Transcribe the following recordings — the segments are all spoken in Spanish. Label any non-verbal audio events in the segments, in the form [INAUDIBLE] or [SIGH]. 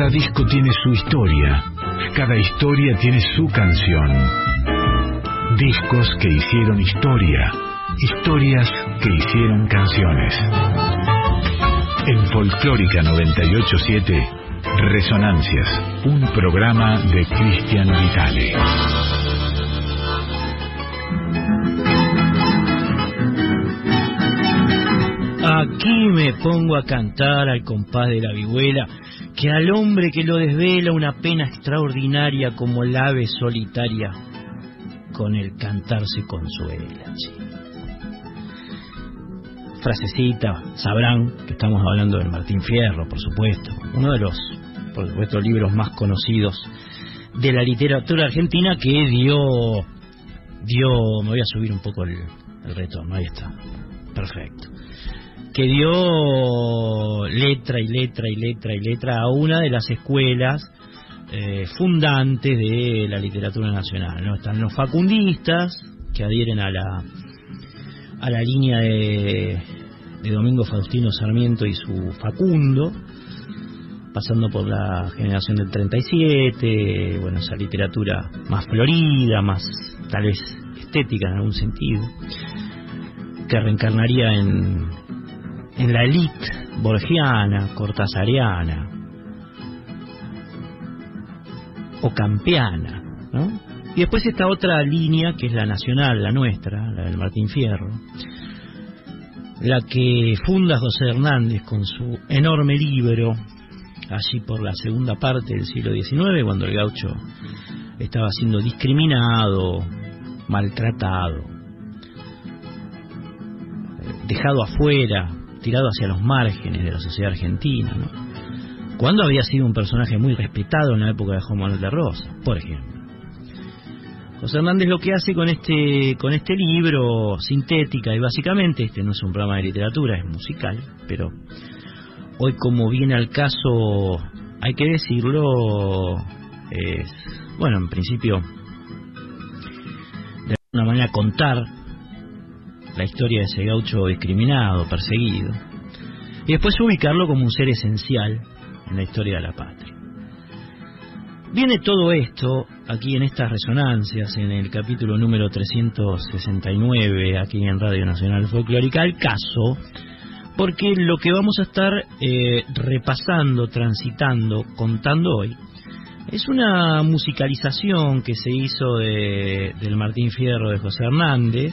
Cada disco tiene su historia, cada historia tiene su canción. Discos que hicieron historia, historias que hicieron canciones. En Folclórica 987, Resonancias, un programa de Cristian Vitale. Aquí me pongo a cantar al compás de la vihuela, que al hombre que lo desvela una pena extraordinaria como el ave solitaria, con el cantar se consuela. Frasecita, sabrán que estamos hablando del Martín Fierro, por supuesto, uno de los, por supuesto, libros más conocidos de la literatura argentina que dio, dio, me voy a subir un poco el, el retorno, ahí está, perfecto que dio letra y letra y letra y letra a una de las escuelas eh, fundantes de la literatura nacional. ¿no? Están los facundistas, que adhieren a la, a la línea de, de Domingo Faustino Sarmiento y su Facundo, pasando por la generación del 37, bueno, esa literatura más florida, más tal vez estética en algún sentido, que reencarnaría en, en la elite borgiana, cortasariana o campeana, ¿no? Y después está otra línea que es la nacional, la nuestra, la del Martín Fierro, la que funda José Hernández con su enorme libro, allí por la segunda parte del siglo XIX, cuando el gaucho estaba siendo discriminado, maltratado, dejado afuera, tirado hacia los márgenes de la sociedad argentina, ¿no? Cuando había sido un personaje muy respetado en la época de Juan Manuel de Rosa, por ejemplo. José Hernández lo que hace con este con este libro sintética y básicamente este no es un programa de literatura, es musical, pero hoy como viene al caso hay que decirlo es bueno, en principio de alguna manera contar la historia de ese gaucho discriminado, perseguido, y después ubicarlo como un ser esencial en la historia de la patria. Viene todo esto aquí en estas resonancias, en el capítulo número 369, aquí en Radio Nacional Folclórica, al caso, porque lo que vamos a estar eh, repasando, transitando, contando hoy, es una musicalización que se hizo de, del Martín Fierro de José Hernández,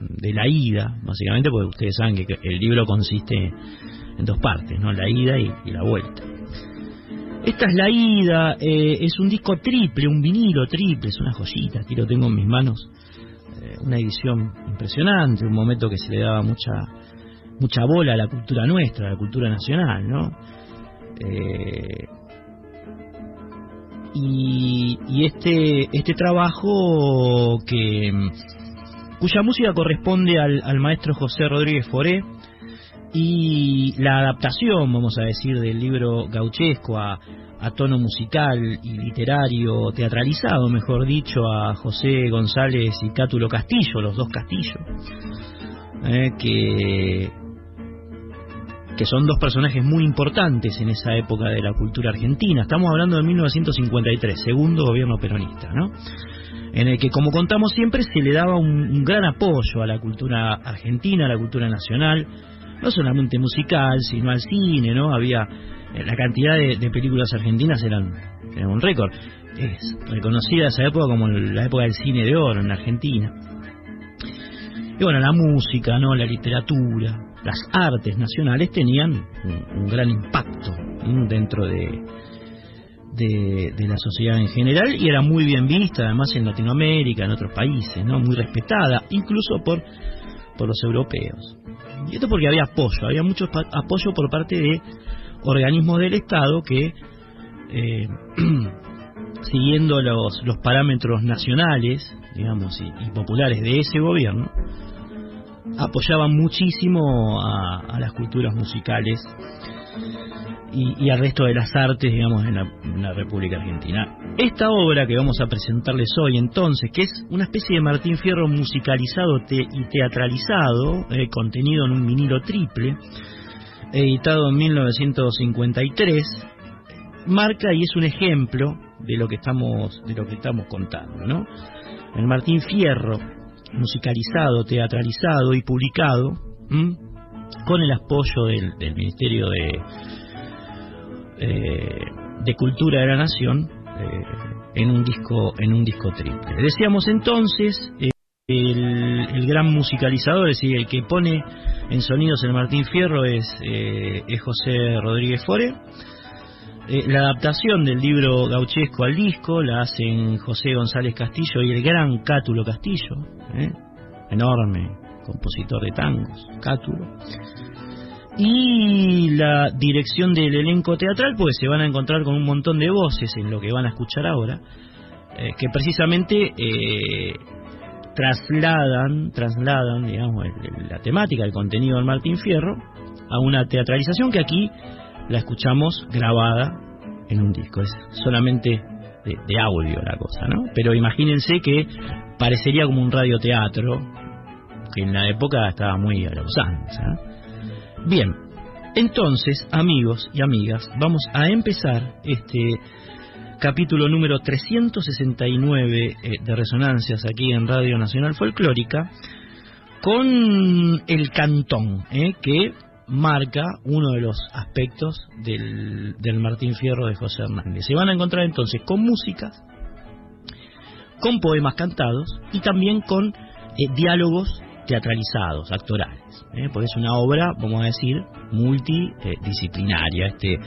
de la ida, básicamente, porque ustedes saben que el libro consiste en dos partes, ¿no? La ida y, la vuelta. Esta es la ida, eh, es un disco triple, un vinilo triple, es una joyita, aquí lo tengo en mis manos, eh, una edición impresionante, un momento que se le daba mucha mucha bola a la cultura nuestra, a la cultura nacional, ¿no? Eh, y, y este este trabajo que cuya música corresponde al, maestro José Rodríguez Foré y la adaptación, vamos a decir, del libro gauchesco a, tono musical y literario, teatralizado, mejor dicho, a José González y Cátulo Castillo, los dos Castillos, eh, que, que son dos personajes muy importantes en esa época de la cultura argentina. Estamos hablando de 1953, segundo gobierno peronista, ¿no? En el que, como contamos siempre, se le daba un, gran apoyo a la cultura argentina, a la cultura nacional, no solamente musical, sino al cine, ¿no? Había eh, la cantidad de, películas argentinas eran, un récord. Es reconocida esa época como la época del cine de oro en Argentina. Y bueno, la música, ¿no? La literatura, las artes nacionales tenían un gran impacto dentro de, de, la sociedad en general y era muy bien vista además en Latinoamérica, en otros países, no muy respetada, incluso por, por los europeos. Y esto porque había apoyo, había mucho apoyo por parte de organismos del Estado que, eh, [CLEARS THROAT] siguiendo los, los parámetros nacionales, digamos, y, populares de ese gobierno, apoyaban muchísimo a, a las culturas musicales y, al resto de las artes, digamos, en la, República Argentina. Esta obra que vamos a presentarles hoy, entonces, que es una especie de Martín Fierro musicalizado y teatralizado, eh, contenido en un vinilo triple, editado en 1953, marca y es un ejemplo de lo que estamos, de lo que estamos contando, ¿no? El Martín Fierro, musicalizado, teatralizado y publicado, con el apoyo del, Ministerio de, eh, de Cultura de la Nación, eh, en un disco, en un disco triple. Decíamos entonces, eh, el, gran musicalizador, es decir, el que pone en sonidos el Martín Fierro es, es José Rodríguez Fore. la adaptación del libro gauchesco al disco la hacen José González Castillo y el gran Cátulo Castillo, enorme compositor de tangos, Cátulo. Y la dirección del elenco teatral, pues se van a encontrar con un montón de voces en lo que van a escuchar ahora, eh, que precisamente eh, trasladan, trasladan, digamos, la temática, el contenido del Martín Fierro a una teatralización que aquí la escuchamos grabada en un disco. Es solamente de, de audio la cosa, ¿no? Pero imagínense que parecería como un radioteatro, que en la época estaba muy a los años. Bien, entonces, amigos y amigas, vamos a empezar este capítulo número 369 eh, de Resonancias aquí en Radio Nacional Folclórica con el cantón, eh, que marca uno de los aspectos del, del Martín Fierro de José Hernández. Se van a encontrar entonces con músicas, con poemas cantados y también con eh, diálogos teatralizados, actorales, ¿eh? porque es una obra, vamos a decir, multidisciplinaria. Este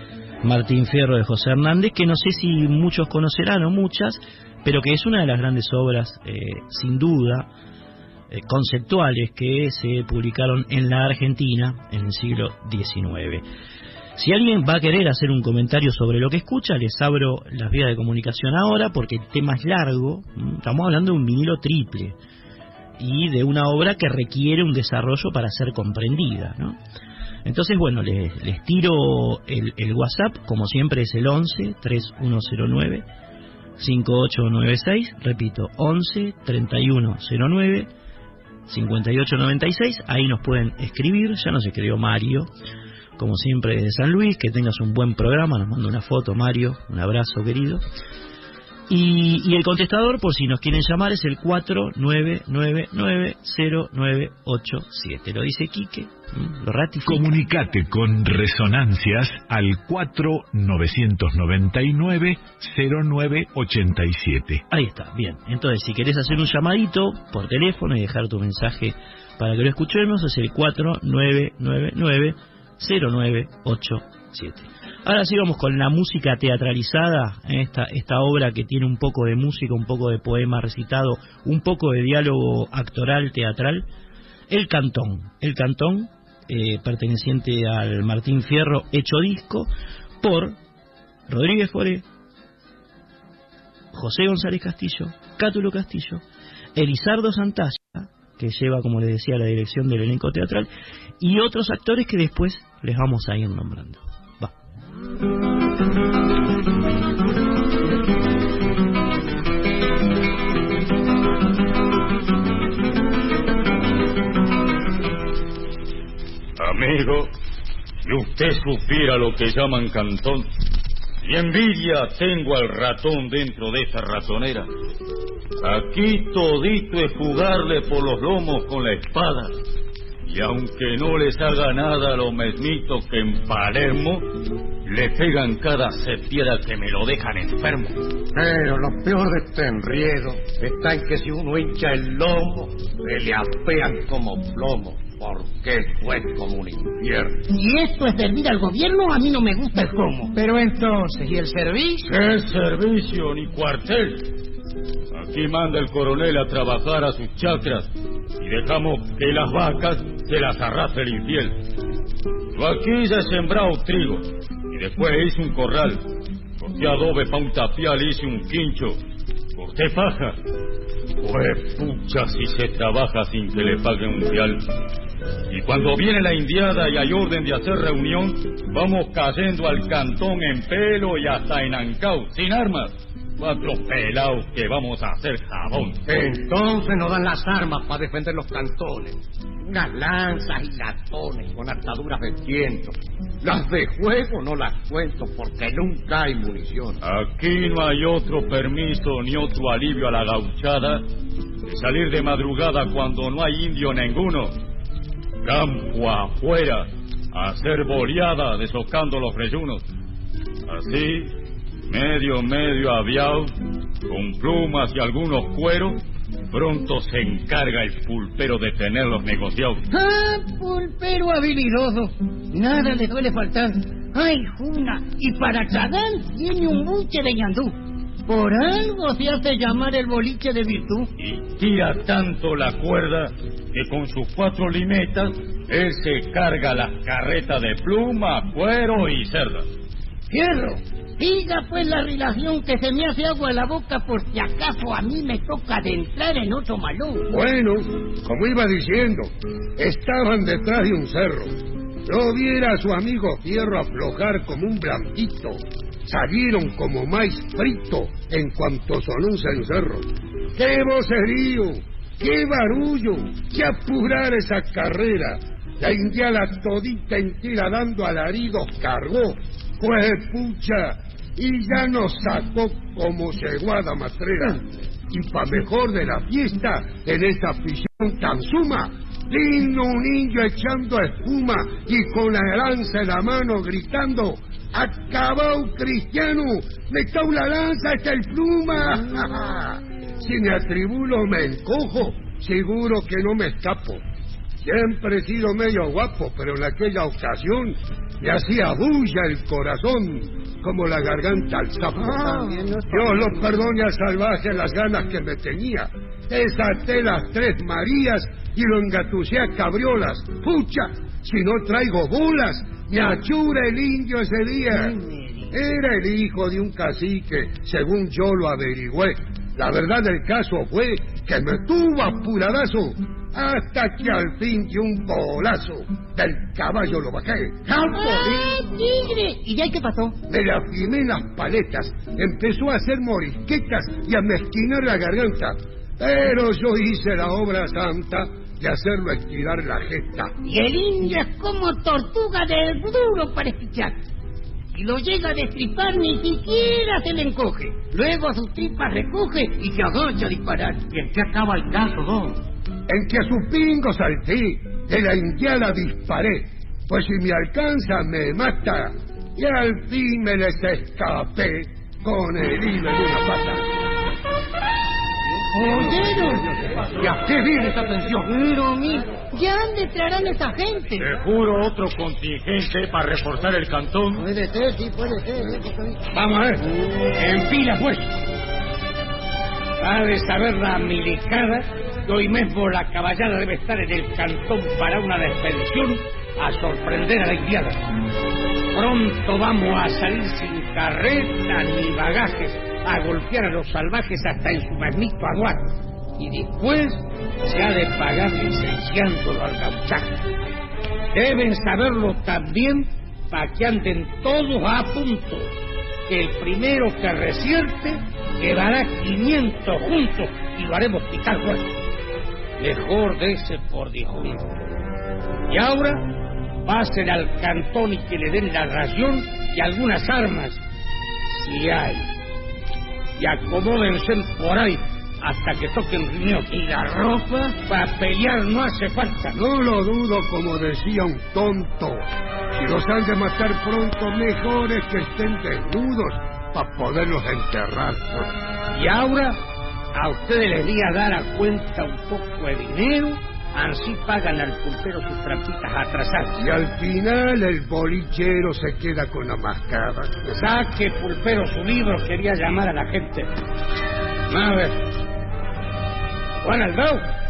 Martín Fierro de José Hernández, que no sé si muchos conocerán o muchas, pero que es una de las grandes obras, eh, sin duda, eh, conceptuales que se publicaron en la Argentina en el siglo XIX. Si alguien va a querer hacer un comentario sobre lo que escucha, les abro las vías de comunicación ahora porque el tema es largo. Estamos hablando de un vinilo triple y de una obra que requiere un desarrollo para ser comprendida. ¿no? Entonces, bueno, les, tiro el, WhatsApp, como siempre es el 11 3109 5896, repito, 11 3109 5896, ahí nos pueden escribir, ya nos escribió Mario, como siempre desde San Luis, que tengas un buen programa, nos manda una foto Mario, un abrazo querido. Y, el contestador, por si nos quieren llamar, es el 49990987. Lo dice Quique, lo ratifica. Comunicate con Resonancias al 4999-0987. Ahí está, bien. Entonces, si querés hacer un llamadito por teléfono y dejar tu mensaje para que lo escuchemos, es el 4999-0987. Ahora sí vamos con la música teatralizada, esta, esta obra que tiene un poco de música, un poco de poema recitado, un poco de diálogo actoral, teatral. El Cantón, el Cantón, eh, perteneciente al Martín Fierro, hecho disco por Rodríguez Foré, José González Castillo, Cátulo Castillo, Elizardo Santalla, que lleva, como les decía, la dirección del elenco teatral, y otros actores que después les vamos a ir nombrando. Amigo, si usted supiera lo que llaman cantón, y envidia tengo al ratón dentro de esa ratonera. Aquí todito es jugarle por los lomos con la espada. Y aunque no les haga nada lo mesmito que en Palermo, le pegan cada septiera que me lo dejan enfermo. Pero lo peor de este enriedo está en que si uno hincha el lomo, se le apean como plomo. Porque fue como un infierno. Y esto es servir al gobierno, a mí no me gusta el cómo. Pero entonces, ¿y el servicio? ¿Qué servicio ni cuartel? Aquí manda el coronel a trabajar a sus chacras y dejamos que las vacas se las arrastre el infiel. Yo aquí ya he sembrado trigo Después hice un corral. Corté adobe pa' un tapial, hice un quincho. Corté paja. Pues pucha si se trabaja sin que le paguen un real. Y cuando viene la indiada y hay orden de hacer reunión, vamos cayendo al cantón en pelo y hasta en ancao, sin armas. Cuatro pelados que vamos a hacer jabón. Entonces nos dan las armas para defender los cantones. Unas lanzas y latones con ataduras de viento. Las de juego no las cuento porque nunca hay munición. Aquí no hay otro permiso ni otro alivio a la gauchada de salir de madrugada cuando no hay indio ninguno. Campo afuera, a hacer boleada desocando los reyunos. Así, medio, medio aviado, con plumas y algunos cueros, pronto se encarga el pulpero de tenerlos negociados. ¡Ah, pulpero habilidoso! Nada le duele faltar. ¡Ay, Juna! Y para Chadán tiene un buche de ñandú. Por algo se hace llamar el boliche de virtud. Y tira tanto la cuerda que con sus cuatro limetas él se carga las carretas de pluma, cuero y cerda. Fierro, diga pues la relación que se me hace agua en la boca por si acaso a mí me toca de entrar en otro malón. Bueno, como iba diciendo, estaban detrás de un cerro. No viera a su amigo Fierro aflojar como un blanquito. Salieron como maíz frito en cuanto sonó un cencerro. ¡Qué vocerío! ¡Qué barullo! ¡Qué apurar esa carrera! La indiana todita entera dando alaridos cargó. Pues pucha, y ya nos sacó como ceguada matrera. Y pa' mejor de la fiesta, en esta afición tan suma, vino un niño echando espuma y con la lanza en la mano gritando, ¡Acabao cristiano! ¡Me cago la lanza hasta el pluma! [LAUGHS] si me atribulo me encojo, seguro que no me escapo. Siempre he sido medio guapo, pero en aquella ocasión me hacía bulla el corazón como la garganta al sapo. Dios lo perdone al salvaje las ganas que me tenía. Desaté las tres Marías y lo engatucé a cabriolas. Pucha, si no traigo bolas, me achura el indio ese día. Era el hijo de un cacique, según yo lo averigüé. La verdad del caso fue que me tuvo apuradazo hasta que al fin de un bolazo del caballo lo bajé. ¡Ah, tigre! ¿Y ya qué pasó? Me le afirmé las paletas, empezó a hacer morisquetas y a mezquinar la garganta. Pero yo hice la obra santa de hacerlo estirar la jeta. Y el indio es como tortuga de duro para escuchar. Si lo llega a destripar, ni siquiera se le encoge. Luego a sus tripas recoge y se agacha a disparar. ¿Y en qué acaba el caso, don? En que a su pingo salté, de la indiana disparé. Pues si me alcanza, me mata. Y al fin me les escapé con el hilo en una pata. ¿Oyeron? ¿Y a qué viene esta tensión? Pero, mi, ya declararán esta gente. Seguro otro contingente para reforzar el cantón. Puede ser, sí, puede ser. ¿eh? Vamos a ver. En fila, pues. Ha de saber la milicada hoy mismo la caballada debe estar en el cantón para una expedición a sorprender a la indiada. Pronto vamos a salir sin carreta ni bagajes a golpear a los salvajes hasta en su magnífico aguar. Y después se ha de pagar licenciándolo al gauchaje. Deben saberlo también para que anden todos a punto. Que el primero que recierte llevará 500 juntos y lo haremos picar fuerte. Mejor de ese por disjunto. Y ahora pasen al cantón y que le den la ración y algunas armas, si hay. Y acomódense por ahí hasta que toquen riñón. Y la ropa para pelear no hace falta. No lo dudo, como decía un tonto. Si los han de matar pronto, mejor es que estén desnudos para poderlos enterrar. Y ahora a ustedes les voy a dar a cuenta un poco de dinero, así pagan al pulpero sus trampitas atrasadas. Y al final el bolichero se queda con la mascada. Saque pulpero su libro, quería llamar a la gente. A ver. Juan Aldao.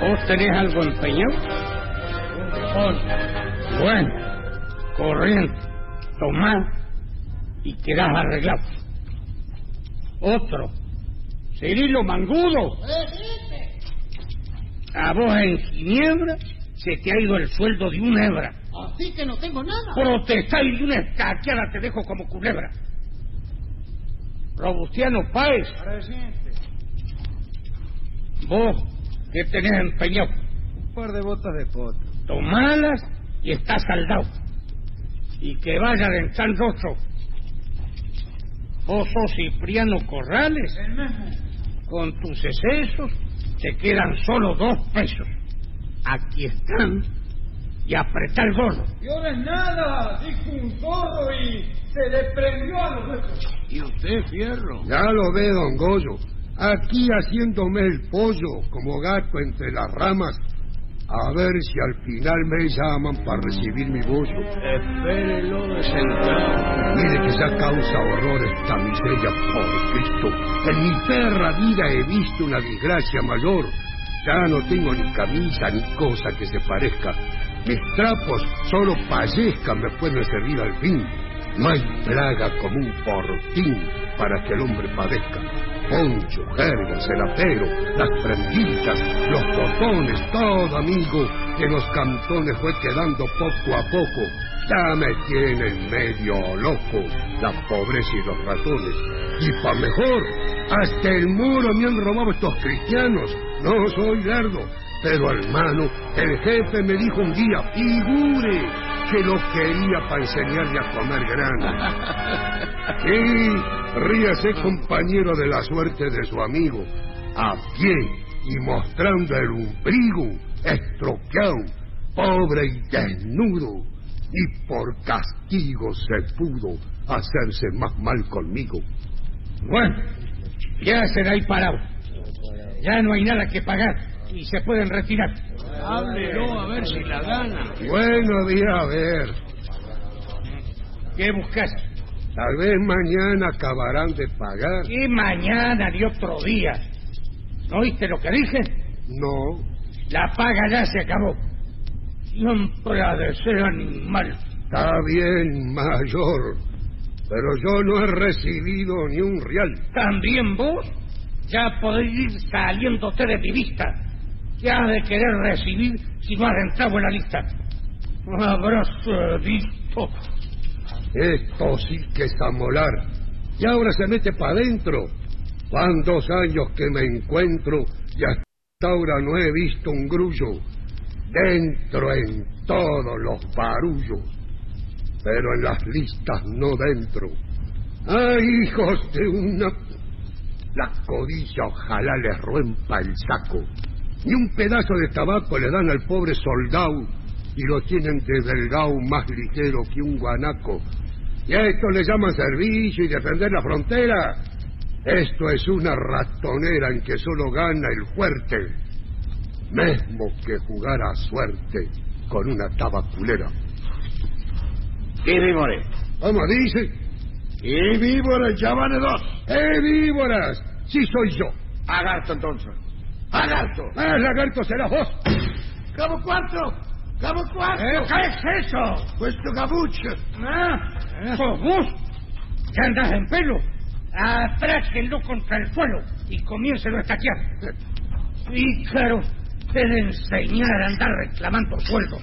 ¿Vos tenés algo empeñado? Bueno, corriente, tomá y quedás arreglado. Otro, Cirilo Mangudo. A vos en Ginebra se te ha ido el sueldo de un hebra. Así que no tengo nada. Protestar y de una escaqueada te dejo como culebra. Robustiano Páez. Vos, ¿qué tenés empeñado? Un par de botas de pota. Tomalas y está saldado. Y que vaya de San Rostro. Vos sos Cipriano Corrales. El mismo. Con tus excesos te quedan solo dos pesos. Aquí están. Y apretar el gorro. Yo es nada, dijo un zorro y se le prendió a los huecos. ¿Y usted, Fierro? Ya lo ve, don Goyo. Aquí haciéndome el pollo como gato entre las ramas. A ver si al final me llaman para recibir mi bollo. Espérelo de sentado. Mire que ya causa horror esta miseria, por Cristo. En mi perra vida he visto una desgracia mayor. Ya no tengo ni camisa ni cosa que se parezca. Mis trapos solo payesca me pueden servir al fin. No hay plaga como un portín para que el hombre padezca. Poncho, jerga, celapero, las prenditas, los botones, todo amigo, que los cantones fue quedando poco a poco. Ya me tienen medio loco la pobreza y los ratones. Y pa' mejor, hasta el muro me han robado estos cristianos. No soy lerdo, pero hermano, el jefe me dijo un día, figure, que lo quería para enseñarle a comer grano. [LAUGHS] Sí, ríase compañero de la suerte de su amigo, a pie y mostrando el umbrigo, estropeado, pobre y desnudo, y por castigo se pudo hacerse más mal conmigo. Bueno, ya será ahí parado. Ya no hay nada que pagar y se pueden retirar. Háblelo a ver si la gana. Bueno, día a ver, ¿Qué buscas? tal vez mañana acabarán de pagar. ¿Qué mañana ni otro día? ¿No oíste lo que dije? No, La paga ya se acabó. Siempre ha de ser animal. Está bien, mayor, pero yo no he recibido ni un real. ¿También vos? Ya podéis ir saliéndote de mi vista. ¿Qué has de querer recibir si no has entrado en la lista? Habrás visto. Esto sí que es amolar. Y ahora se mete para adentro. Van dos años que me encuentro y hasta ahora no he visto un grullo. Dentro en todos los barullos. Pero en las listas no dentro. ¡Ay, hijos de una... La codicia ojalá les rompa el saco. Ni un pedazo de tabaco le dan al pobre soldado y lo tienen de delgado más ligero que un guanaco. Y a esto le llaman servicio y defender la frontera. Esto es una ratonera en que solo gana el fuerte. Mesmo que jugar a suerte con una tabaculera. ¿Qué? ¿Cómo dice? ¿Y víbores ya van dos? ¡Eh, víboras! Sí soy yo. Agarto entonces. Agarto. ¡Ah, lagarto serás vos! ¿Cabo cuatro? ¿Cabo cuatro? ¿Eh? ¿Qué es eso? Puesto cabucho. ¿Ah? ¿Sos vos? ¿Ya andás en pelo? Atráquenlo contra el suelo y comiénselo a estaquear. Pícaro, te de enseñar a andar reclamando sueldo.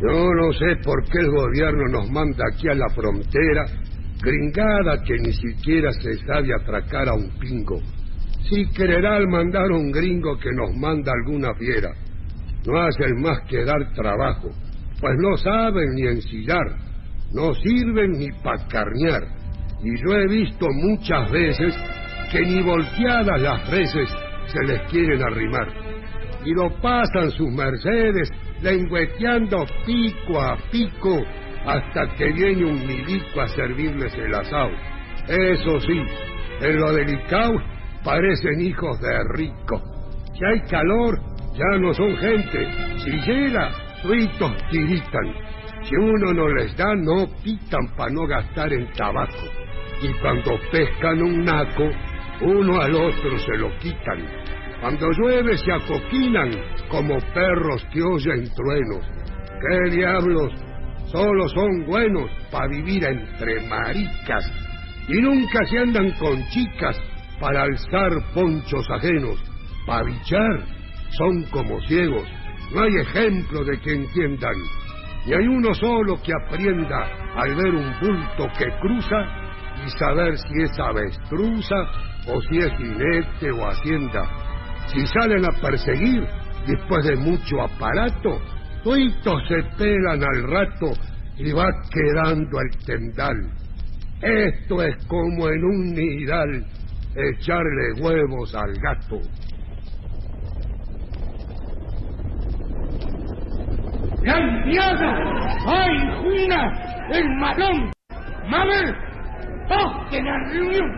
¡Qué Yo no sé por qué el gobierno nos manda aquí a la frontera, gringada que ni siquiera se sabe atracar a un pingo. Si quererá al mandar un gringo que nos manda alguna fiera, no hacen más que dar trabajo, pues no saben ni ensillar, no sirven ni para carnear. Y yo he visto muchas veces que ni volteadas las reses se les quieren arrimar. Y lo pasan sus mercedes lengüeteando pico a pico hasta que viene un milico a servirles el asado. Eso sí, en lo delicado parecen hijos de rico. Si hay calor, ya no son gente. Si llega, fritos tiritan. Si uno no les da, no pitan para no gastar en tabaco. Y cuando pescan un naco, uno al otro se lo quitan. Cuando llueve se acoquinan como perros que oyen truenos. ¿Qué diablos? Solo son buenos para vivir entre maricas. Y nunca se andan con chicas para alzar ponchos ajenos. Para bichar son como ciegos. No hay ejemplo de que entiendan. Y hay uno solo que aprienda al ver un bulto que cruza y saber si es avestruza o si es jinete o hacienda. Si salen a perseguir, después de mucho aparato, toitos se pelan al rato y va quedando el tendal. Esto es como en un nidal echarle huevos al gato. ¡La! ¡Ay, Juina! ¡El malón! ¡Mabel! ¡Toquen la reunión!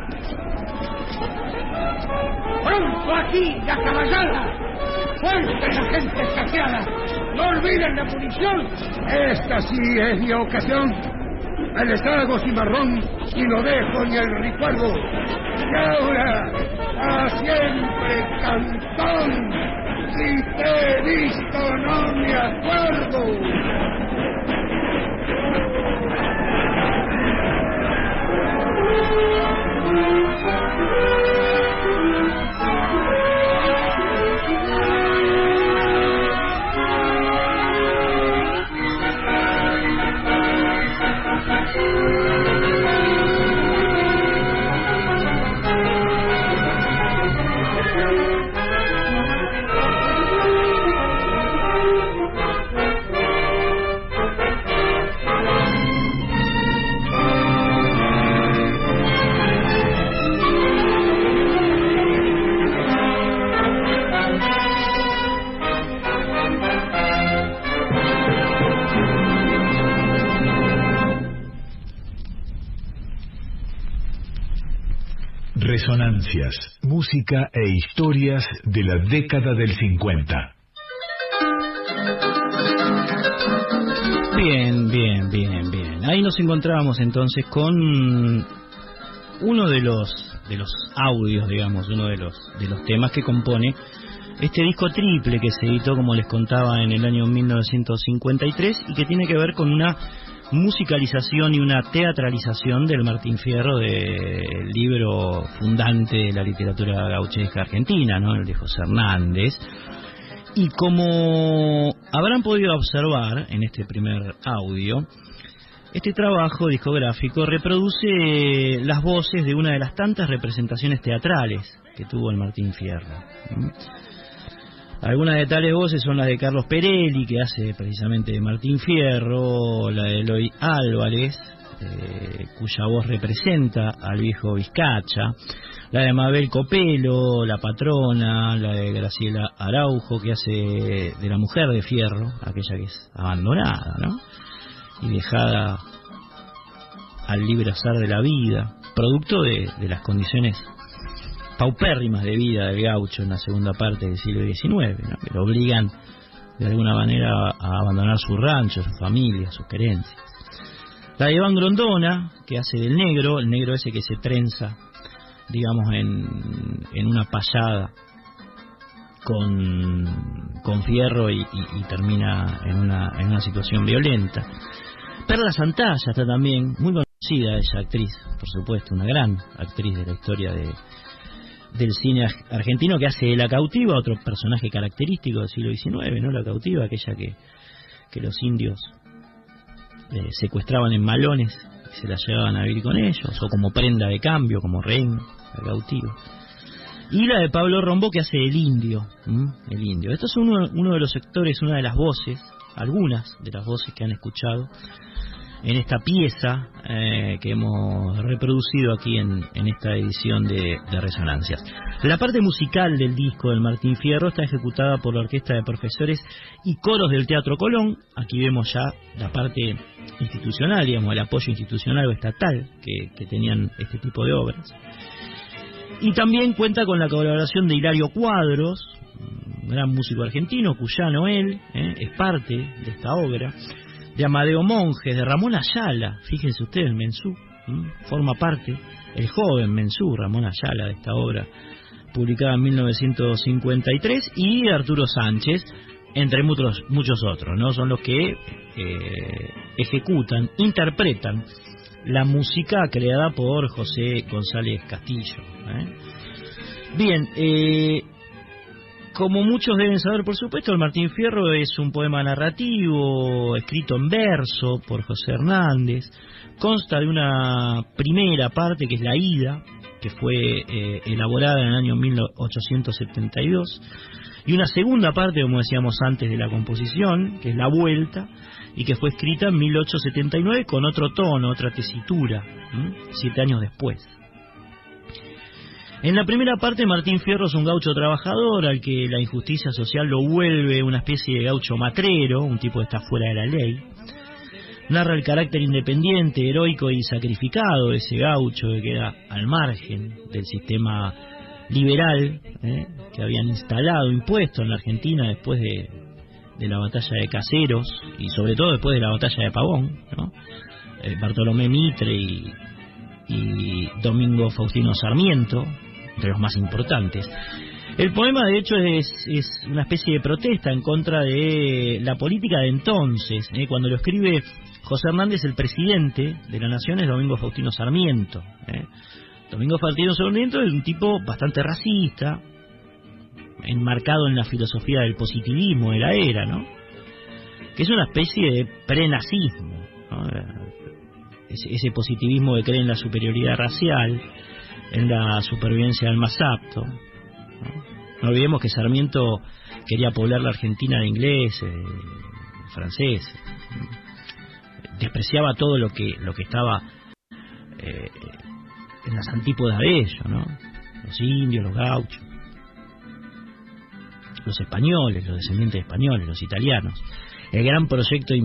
¡Pronto aquí, la caballada! ¡Fuerte la gente saqueada! ¡No olviden la munición! Esta sí es mi ocasión. Me les hago cimarrón y no dejo ni el recuerdo. Y ahora, a siempre cantón, si te he no me acuerdo. Thank you. Resonancias, música e historias de la década del 50. Bien, bien, bien, bien. Ahí nos encontrábamos entonces con uno de los de los audios, digamos, uno de los de los temas que compone este disco triple que se editó, como les contaba, en el año 1953 y que tiene que ver con una musicalización y una teatralización del Martín Fierro del libro fundante de la literatura gauchesca argentina, ¿no? El de José Hernández. Y como habrán podido observar en este primer audio, este trabajo discográfico reproduce las voces de una de las tantas representaciones teatrales que tuvo el Martín Fierro. Algunas de tales voces son las de Carlos Perelli, que hace precisamente de Martín Fierro, la de Eloy Álvarez, eh, cuya voz representa al viejo Vizcacha, la de Mabel Copelo, la patrona, la de Graciela Araujo, que hace de la mujer de Fierro, aquella que es abandonada, ¿no? Y dejada al libre azar de la vida, producto de, de las condiciones paupérrimas de vida del gaucho en la segunda parte del siglo XIX, que lo obligan de alguna manera a abandonar su rancho, su familia, sus creencias. La de Iván Grondona, que hace del negro, el negro ese que se trenza, digamos, en, en una payada con, con fierro y, y, y termina en una, en una situación violenta. Perla Santalla está también, muy conocida esa actriz, por supuesto, una gran actriz de la historia de, del cine argentino que hace de la cautiva, otro personaje característico del siglo XIX, ¿no? La cautiva, aquella que, que los indios eh, secuestraban en malones y se la llevaban a vivir con ellos, o como prenda de cambio, como reina, la cautiva. Y la de Pablo Rombo que hace el indio, el indio. Esto es uno, uno de los sectores, una de las voces, algunas de las voces que han escuchado en esta pieza eh, que hemos reproducido aquí en, en esta edición de, de, Resonancias. La parte musical del disco del Martín Fierro está ejecutada por la Orquesta de Profesores y Coros del Teatro Colón. Aquí vemos ya la parte institucional, digamos, el apoyo institucional o estatal que, que tenían este tipo de obras. Y también cuenta con la colaboración de Hilario Cuadros, un gran músico argentino, cuyano él, eh, es parte de esta obra de Amadeo Monjes, de Ramón Ayala, fíjense ustedes, Mensú, forma parte, el joven Mensú, Ramón Ayala, de esta obra publicada en 1953, y Arturo Sánchez, entre muchos, muchos otros, ¿no? Son los que eh, ejecutan, interpretan la música creada por José González Castillo. ¿eh? Bien, eh, como muchos deben saber, por supuesto, el Martín Fierro es un poema narrativo escrito en verso por José Hernández. Consta de una primera parte que es la ida, que fue eh, elaborada en el año 1872, y una segunda parte, como decíamos antes, de la composición, que es la vuelta, y que fue escrita en 1879 con otro tono, otra tesitura, siete años después. En la primera parte, Martín Fierro es un gaucho trabajador al que la injusticia social lo vuelve una especie de gaucho matrero, un tipo que está fuera de la ley. Narra el carácter independiente, heroico y sacrificado de ese gaucho que queda al margen del sistema liberal ¿eh? que habían instalado, impuesto en la Argentina después de, la batalla de Caseros y sobre todo después de la batalla de Pavón, eh, Bartolomé Mitre y Domingo Faustino Sarmiento, entre los más importantes. El poema, de hecho, es, una especie de protesta en contra de la política de entonces. ¿eh? Cuando lo escribe José Hernández, el presidente de la Nación es Domingo Faustino Sarmiento. ¿eh? Domingo Faustino Sarmiento es un tipo bastante racista, enmarcado en la filosofía del positivismo de la era, ¿no? Que es una especie de prenazismo, ¿no? ese, ese positivismo que cree en la superioridad racial en la supervivencia del más apto. ¿no? olvidemos que Sarmiento quería poblar la Argentina de ingleses, franceses, despreciaba todo lo que lo que estaba eh, en las antípodas de ello, ¿no? Los indios, los gauchos, los españoles, los descendientes españoles, los italianos. El gran proyecto de,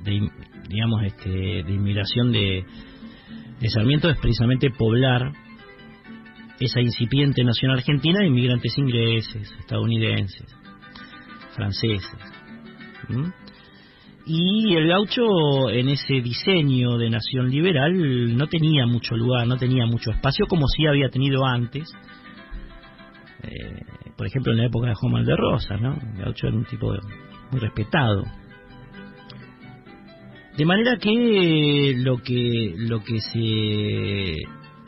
de digamos este, de inmigración de, de Sarmiento es precisamente poblar esa incipiente nación argentina de inmigrantes ingleses, estadounidenses, franceses. Y el gaucho en ese diseño de nación liberal no tenía mucho lugar, no tenía mucho espacio como sí había tenido antes. Eh, por ejemplo, en la época de Juan de Rosa, ¿no? El gaucho era un tipo muy respetado. De manera que lo que lo que se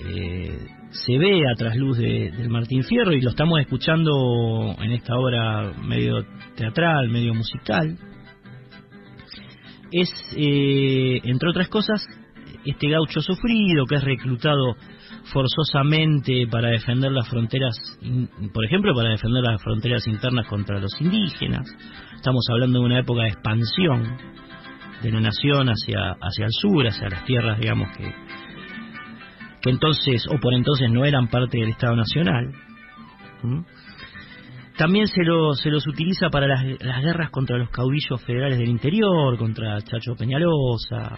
eh, se ve a trasluz de, del Martín Fierro y lo estamos escuchando en esta obra medio teatral, medio musical, es, eh, entre otras cosas, este gaucho sufrido que es reclutado forzosamente para defender las fronteras, por ejemplo, para defender las fronteras internas contra los indígenas. Estamos hablando de una época de expansión de la nación hacia, hacia el sur, hacia las tierras, digamos, que, que entonces o por entonces no eran parte del Estado Nacional. También se, lo, se los utiliza para las, las, guerras contra los caudillos federales del interior, contra Chacho Peñalosa,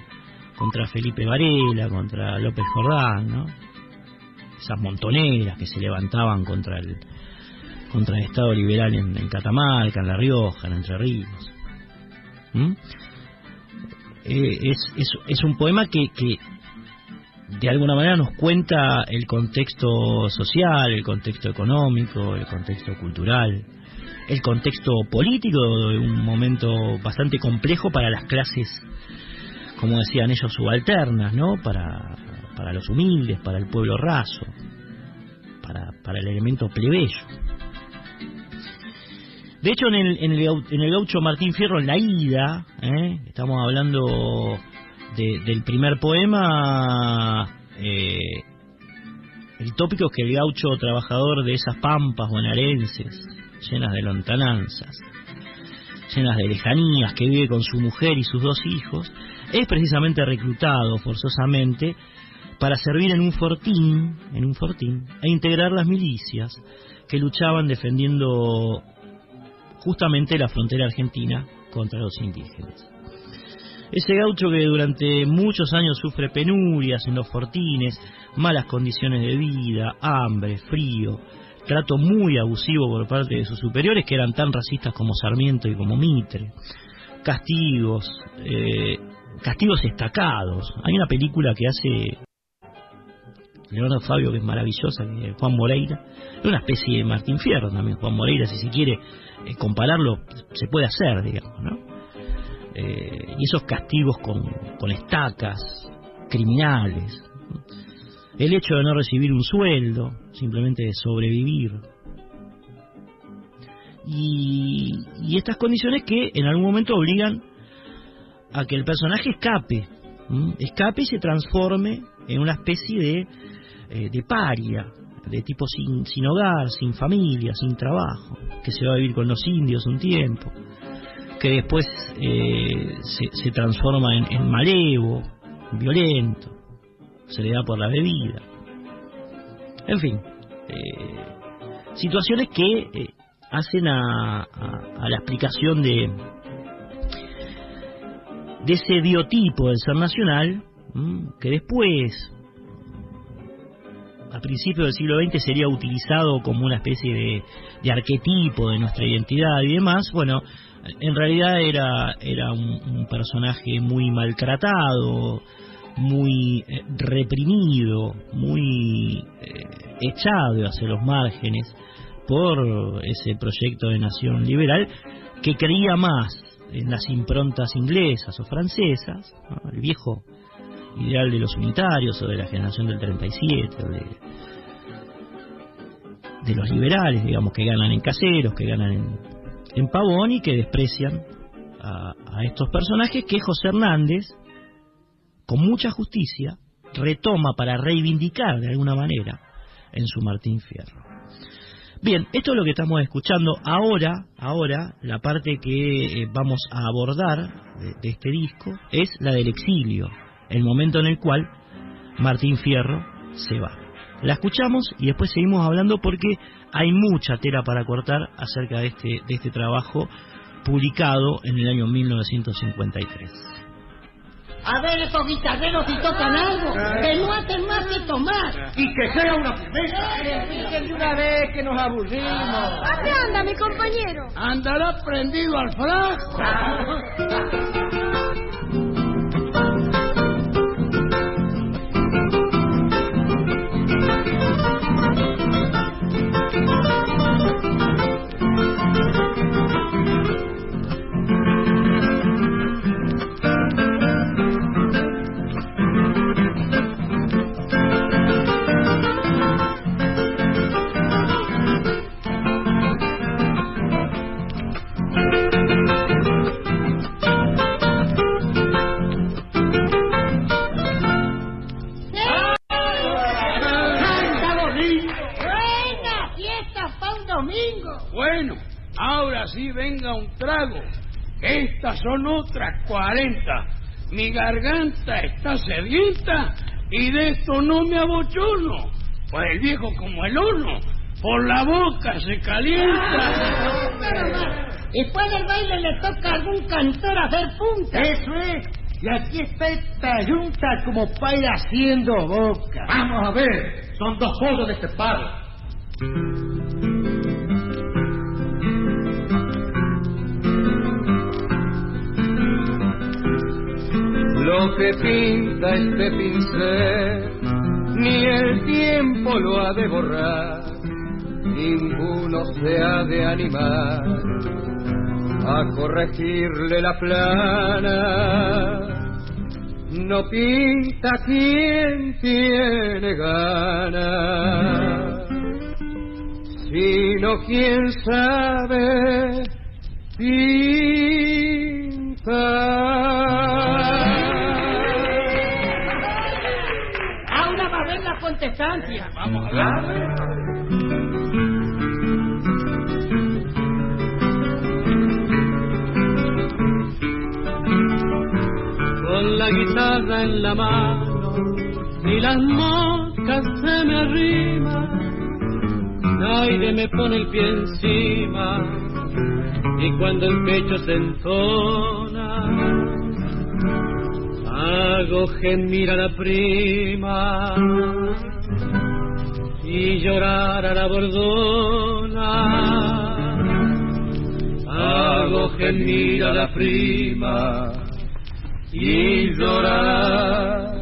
contra Felipe Varela, contra López Jordán, ¿no? Esas montoneras que se levantaban contra el contra el Estado liberal en, Catamarca, en La Rioja, en Entre Ríos. Eh, es, es, es, un poema que, que de alguna manera nos cuenta el contexto social, el contexto económico, el contexto cultural, el contexto político de un momento bastante complejo para las clases, como decían ellos, subalternas, ¿no? Para, para los humildes, para el pueblo raso, para, para el elemento plebeyo. De hecho, en el, en el, en el gaucho Martín Fierro, en la ida, ¿eh? estamos hablando del primer poema, eh, el tópico es que el gaucho trabajador de esas pampas bonaerenses, llenas de lontananzas, llenas de lejanías, que vive con su mujer y sus dos hijos, es precisamente reclutado forzosamente para servir en un fortín, en un fortín, e integrar las milicias que luchaban defendiendo justamente la frontera argentina contra los indígenas. Ese gaucho que durante muchos años sufre penurias en los fortines, malas condiciones de vida, hambre, frío, trato muy abusivo por parte de sus superiores que eran tan racistas como Sarmiento y como Mitre, castigos, eh, castigos destacados. Hay una película que hace Leonardo Fabio que es maravillosa, que Juan Moreira, es una especie de Martín Fierro también, Juan Moreira, si se quiere eh, compararlo, se puede hacer, digamos, ¿no? Eh, y esos castigos con, con estacas, criminales, el hecho de no recibir un sueldo, simplemente de sobrevivir. y, y estas condiciones que en algún momento obligan a que el personaje escape, escape y se transforme en una especie de, eh, de paria, de tipo sin, sin hogar, sin familia, sin trabajo, que se va a vivir con los indios un tiempo, que después eh, se, transforma en, malevo, violento, se le da por la bebida. En fin, eh, situaciones que eh, hacen a, a, la explicación de, de ese biotipo del ser nacional, que después, a principios del siglo XX, sería utilizado como una especie de, de arquetipo de nuestra identidad y demás, bueno, en realidad era, era un, personaje muy maltratado, muy eh, reprimido, muy eh, echado hacia los márgenes por ese proyecto de nación liberal que creía más en las improntas inglesas o francesas, el viejo ideal de los unitarios o de la generación del 37, o de, de los liberales, digamos, que ganan en caseros, que ganan en, en pavón y que desprecian a, a estos personajes que José Hernández, con mucha justicia, retoma para reivindicar de alguna manera en su Martín Fierro. Bien, esto es lo que estamos escuchando ahora, ahora la parte que eh, vamos a abordar de, este disco es la del exilio, el momento en el cual Martín Fierro se va. La escuchamos y después seguimos hablando porque hay mucha tela para cortar acerca de este, de este trabajo publicado en el año 1953. A ver estos guitarreros si tocan algo, que no hacen más que tomar. Y que sea una promesa. de una vez que nos aburrimos. ¿Dónde anda mi compañero? Andará prendido al frasco. [LAUGHS] Estas son otras cuarenta. Mi garganta está sedienta y de esto no me abochono. Pues el viejo como el horno, por la boca se calienta. Después del baile le toca a algún cantor hacer punta. Eso es. Y aquí está esta yunta como para ir haciendo boca. Vamos a ver, son dos juegos de este palo. Lo que pinta este pincel, ni el tiempo lo ha de borrar, ninguno se ha de animar a corregirle la plana. No pinta quien tiene ganas, sino quien sabe pintar. Contestancia. Vamos a ver. Con la guitarra en la mano y las moscas se me arriman, aire me pone el pie encima y cuando el pecho se entona hago gemir a la prima y llorar a la bordona. Hago gemir a la prima y llorar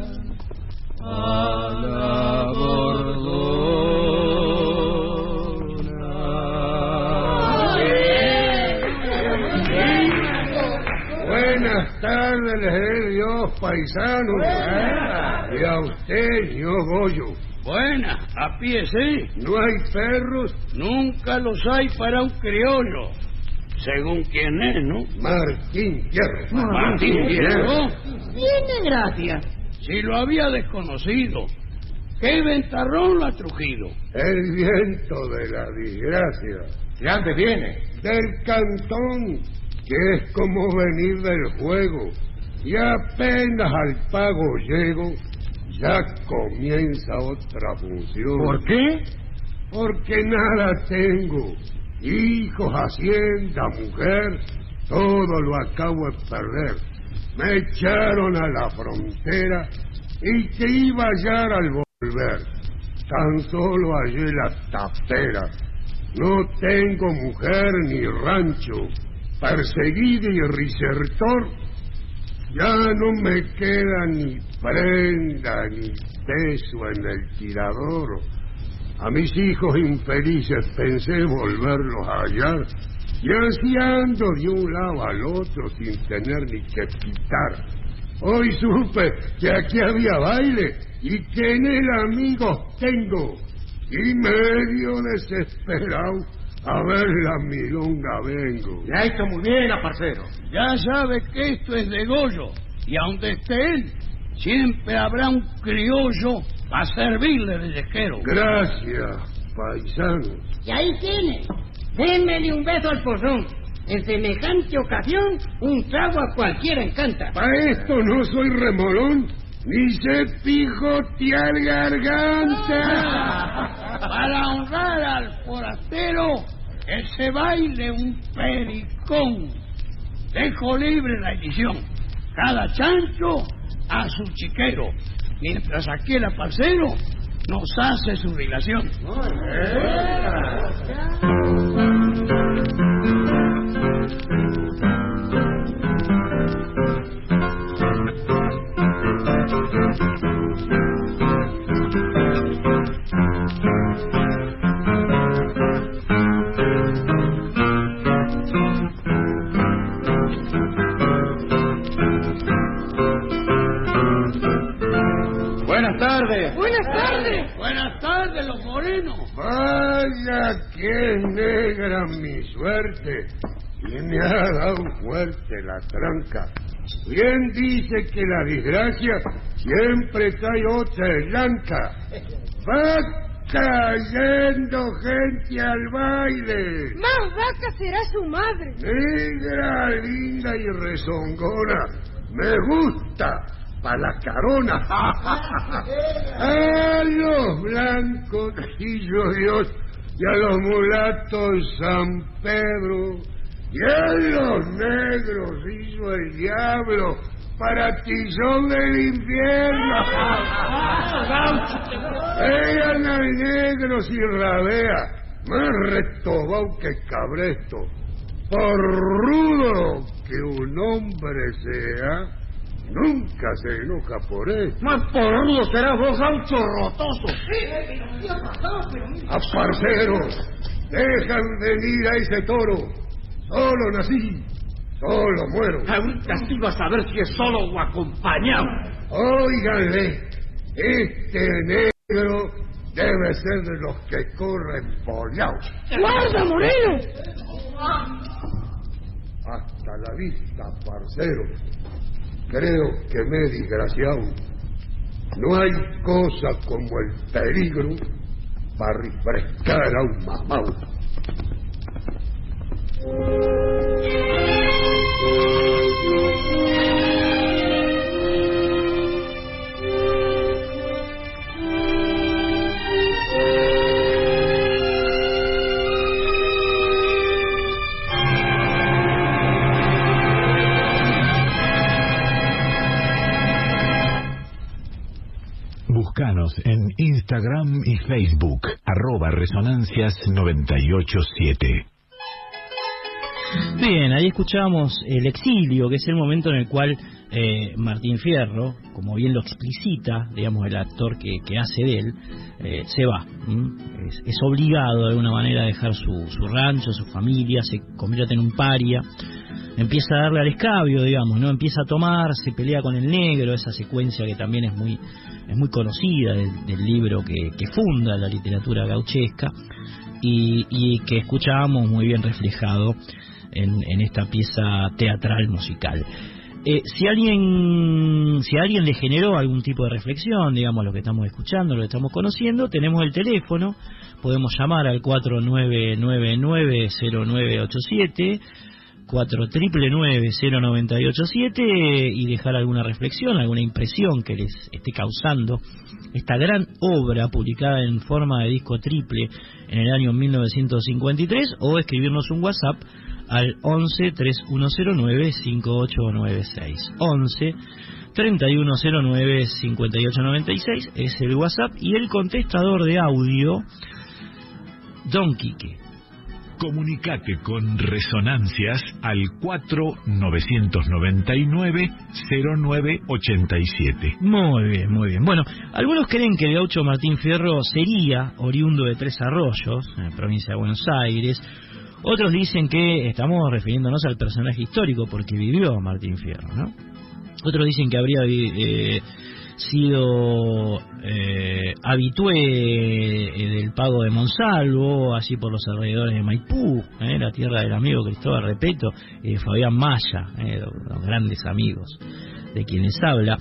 Tardes, les dé Dios, paisano. Y a usted, señor Goyo. Buena, a pie sí. ¿No hay perros? Nunca los hay para un criollo. según quién es, ¿no? Martín Fierro. Martín Fierro. Tiene gracia. Si lo había desconocido. ¿Qué ventarrón lo ha trujido? El viento de la desgracia. ¿De dónde viene? Del cantón, que es como venir del juego. Y apenas al pago llego, ya comienza otra función. ¿Por qué? Porque nada tengo. Hijos, hacienda, mujer, todo lo acabo de perder. Me echaron a la frontera y que iba a hallar al volver. Tan solo hallé la tapera. No tengo mujer ni rancho. Perseguido y risertor, ya no me queda ni prenda ni peso en el tirador. A mis hijos infelices pensé volverlos a hallar y así ando de un lado al otro sin tener ni que quitar. Hoy supe que aquí había baile y que en el amigo tengo y medio desesperado a ver la milonga vengo. Ha hecho muy bien, parcero. Ya sabe que esto es de Goyo. Y a donde esté él, siempre habrá un criollo para servirle de yesquero. Gracias, paisano. Y ahí tiene. Démele un beso al pozón. En semejante ocasión, un trago a cualquiera encanta. Para esto no soy remolón, ni sé pijotear garganta. Para honrar al forastero, que se baile un pericón. Dejo libre la edición. Cada chancho a su chiquero. Mientras aquel aparcero nos hace su dilación. Vaya que negra mi suerte. Y me ha dado fuerte la tranca. Bien dice que la desgracia siempre trae otra blanca. Va cayendo gente al baile. Más vaca será su madre. Negra, linda y rezongona. Me gusta. Pa' la carona. [LAUGHS] a los blancos hizo Dios y a los mulatos San Pedro. Y a los negros hizo el diablo para tizón del infierno. Vean al negro si rabea, más retobado que cabresto. Por rudo que un hombre sea, nunca se enoja por esto. Más porrudo será vos, gaucho rotoso. Aparceros, dejan venir a ese toro. Solo nací, solo muero. Ahorita sí vas a ver si es solo o acompañado. Óiganle, este negro debe ser de los que corren pollados. ¡Guarda, Moreno! Hasta la vista, parcero. Creo que me he desgraciado. No hay cosa como el peligro para refrescar a un mamau. En Instagram y Facebook, arroba Resonancias 987. Bien, ahí escuchamos El exilio, que es el momento en el cual eh, Martín Fierro, como bien lo explicita, digamos, el actor que, hace de él, eh, se va. Es, obligado de alguna manera a dejar su, rancho, su familia, se convierte en un paria, empieza a darle al escabio, digamos, ¿no? Empieza a tomar, se pelea con el negro, esa secuencia que también es muy, es muy conocida del, libro que, funda la literatura gauchesca y, que escuchábamos muy bien reflejado en esta pieza teatral musical. Eh, si alguien si alguien le generó algún tipo de reflexión, digamos lo que estamos escuchando, lo que estamos conociendo, tenemos el teléfono, podemos llamar al 49990987 4990987 y dejar alguna reflexión, alguna impresión que les esté causando esta gran obra publicada en forma de disco triple en el año 1953 o escribirnos un WhatsApp al 11 3109 5896 11 3109 5896 es el WhatsApp y el contestador de audio Don Quique Comunicate con Resonancias al 4999-0987. Muy bien, muy bien. Bueno, algunos creen que el gaucho Martín Fierro sería oriundo de Tres Arroyos, en la provincia de Buenos Aires. Otros dicen que estamos refiriéndonos al personaje histórico porque vivió Martín Fierro, ¿no? Otros dicen que habría eh, sido eh, habitué eh, del pago de Monsalvo, así por los alrededores de Maipú, eh, la tierra del amigo Cristóbal Repeto y de Fabián Maya, eh, los grandes amigos de quienes habla.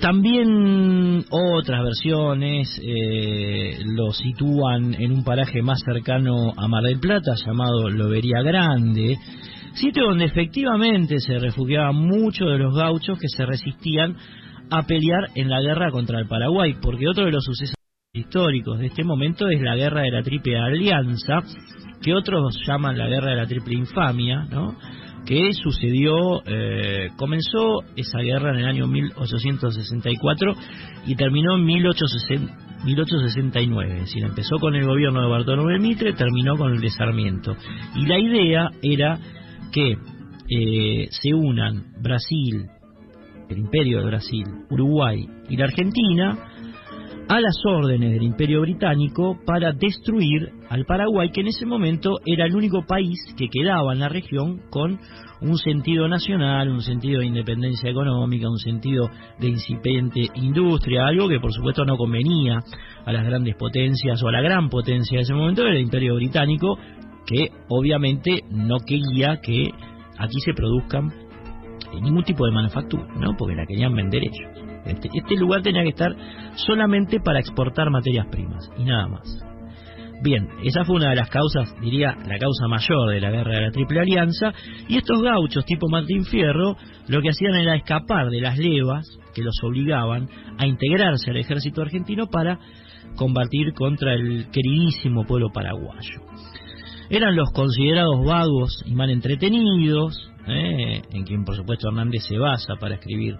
También otras versiones eh, lo sitúan en un paraje más cercano a Mar del Plata llamado Lobería Grande, sitio donde efectivamente se refugiaban muchos de los gauchos que se resistían a pelear en la guerra contra el Paraguay, porque otro de los sucesos históricos de este momento es la guerra de la Triple Alianza, que otros llaman la guerra de la Triple Infamia, ¿no? Que sucedió, eh, comenzó esa guerra en el año 1864 y terminó en 1860, 1869, es decir, empezó con el gobierno de Bartolomé Mitre, terminó con el de Sarmiento. Y la idea era que eh, se unan Brasil, el Imperio de Brasil, Uruguay y la Argentina a las órdenes del Imperio Británico para destruir al Paraguay, que en ese momento era el único país que quedaba en la región con un sentido nacional, un sentido de independencia económica, un sentido de incipiente industria, algo que por supuesto no convenía a las grandes potencias o a la gran potencia de ese momento, era el Imperio Británico, que obviamente no quería que aquí se produzcan ningún tipo de manufactura, ¿no? Porque la querían vender ellos. Este, este, lugar tenía que estar solamente para exportar materias primas y nada más. Bien, esa fue una de las causas, diría, la causa mayor de la guerra de la Triple Alianza, y estos gauchos tipo Martín Fierro lo que hacían era escapar de las levas que los obligaban a integrarse al ejército argentino para combatir contra el queridísimo pueblo paraguayo. Eran los considerados vagos y mal entretenidos, ¿eh? en quien por supuesto Hernández se basa para escribir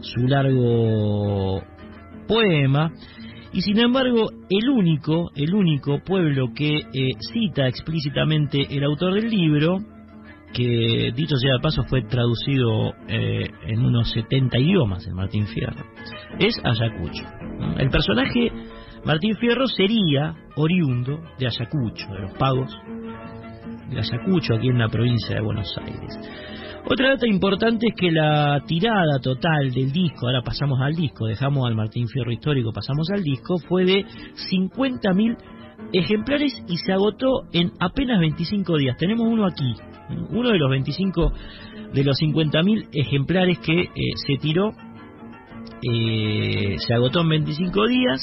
su largo poema. Y sin embargo el único el único pueblo que eh, cita explícitamente el autor del libro que dicho sea de paso fue traducido eh, en unos 70 idiomas en Martín Fierro es Ayacucho. El personaje Martín Fierro sería oriundo de Ayacucho de los pagos de Ayacucho aquí en la provincia de Buenos Aires otra data importante es que la tirada total del disco, ahora pasamos al disco, dejamos al Martín Fierro histórico, pasamos al disco, fue de 50.000 ejemplares y se agotó en apenas 25 días. Tenemos uno aquí, uno de los 25 de los 50.000 ejemplares que eh, se tiró, eh, se agotó en 25 días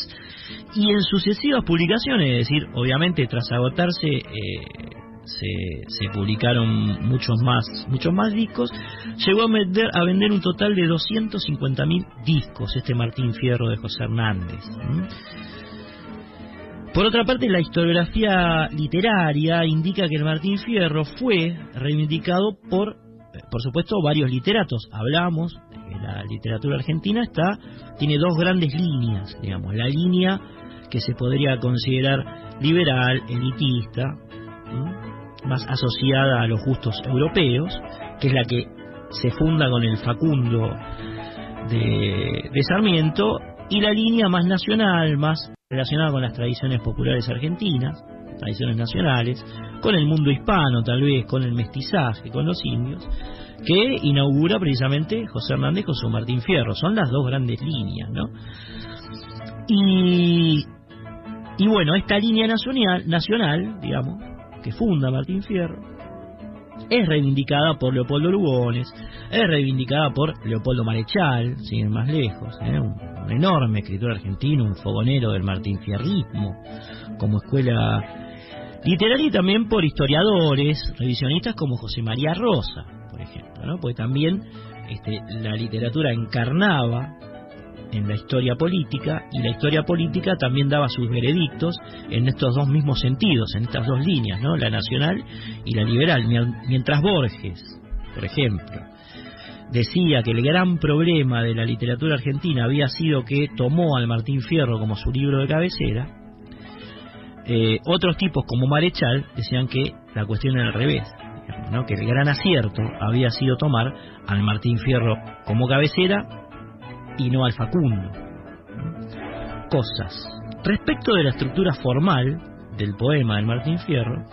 y en sucesivas publicaciones, es decir, obviamente tras agotarse... Eh, se, se, publicaron muchos más muchos más discos. Llegó a vender, a vender un total de 250.000 discos este Martín Fierro de José Hernández por otra parte la historiografía literaria indica que el Martín Fierro fue reivindicado por por supuesto varios literatos. Hablamos la literatura argentina está tiene dos grandes líneas digamos. La línea que se podría considerar liberal elitista más asociada a los gustos europeos, que es la que se funda con el Facundo de, Sarmiento, y la línea más nacional, más relacionada con las tradiciones populares argentinas, tradiciones nacionales, con el mundo hispano tal vez, con el mestizaje, con los indios, que inaugura precisamente José Hernández con su Martín Fierro. Son las dos grandes líneas, ¿no? Y, y bueno, esta línea nacional, nacional digamos, que funda Martín Fierro, es reivindicada por Leopoldo Lugones, es reivindicada por Leopoldo Marechal, sin ir más lejos, ¿eh? un, un enorme escritor argentino, un fogonero del Martín Fierrismo, como escuela literaria y también por historiadores, revisionistas como José María Rosa, por ejemplo, ¿no? porque también este, la literatura encarnaba en la historia política y la historia política también daba sus veredictos en estos dos mismos sentidos, en estas dos líneas, ¿no? la nacional y la liberal. Mientras Borges, por ejemplo, decía que el gran problema de la literatura argentina había sido que tomó al Martín Fierro como su libro de cabecera, eh, otros tipos como Marechal decían que la cuestión era al revés, ¿no? que el gran acierto había sido tomar al Martín Fierro como cabecera y no al Facundo. Cosas. Respecto de la estructura formal del poema del Martín Fierro,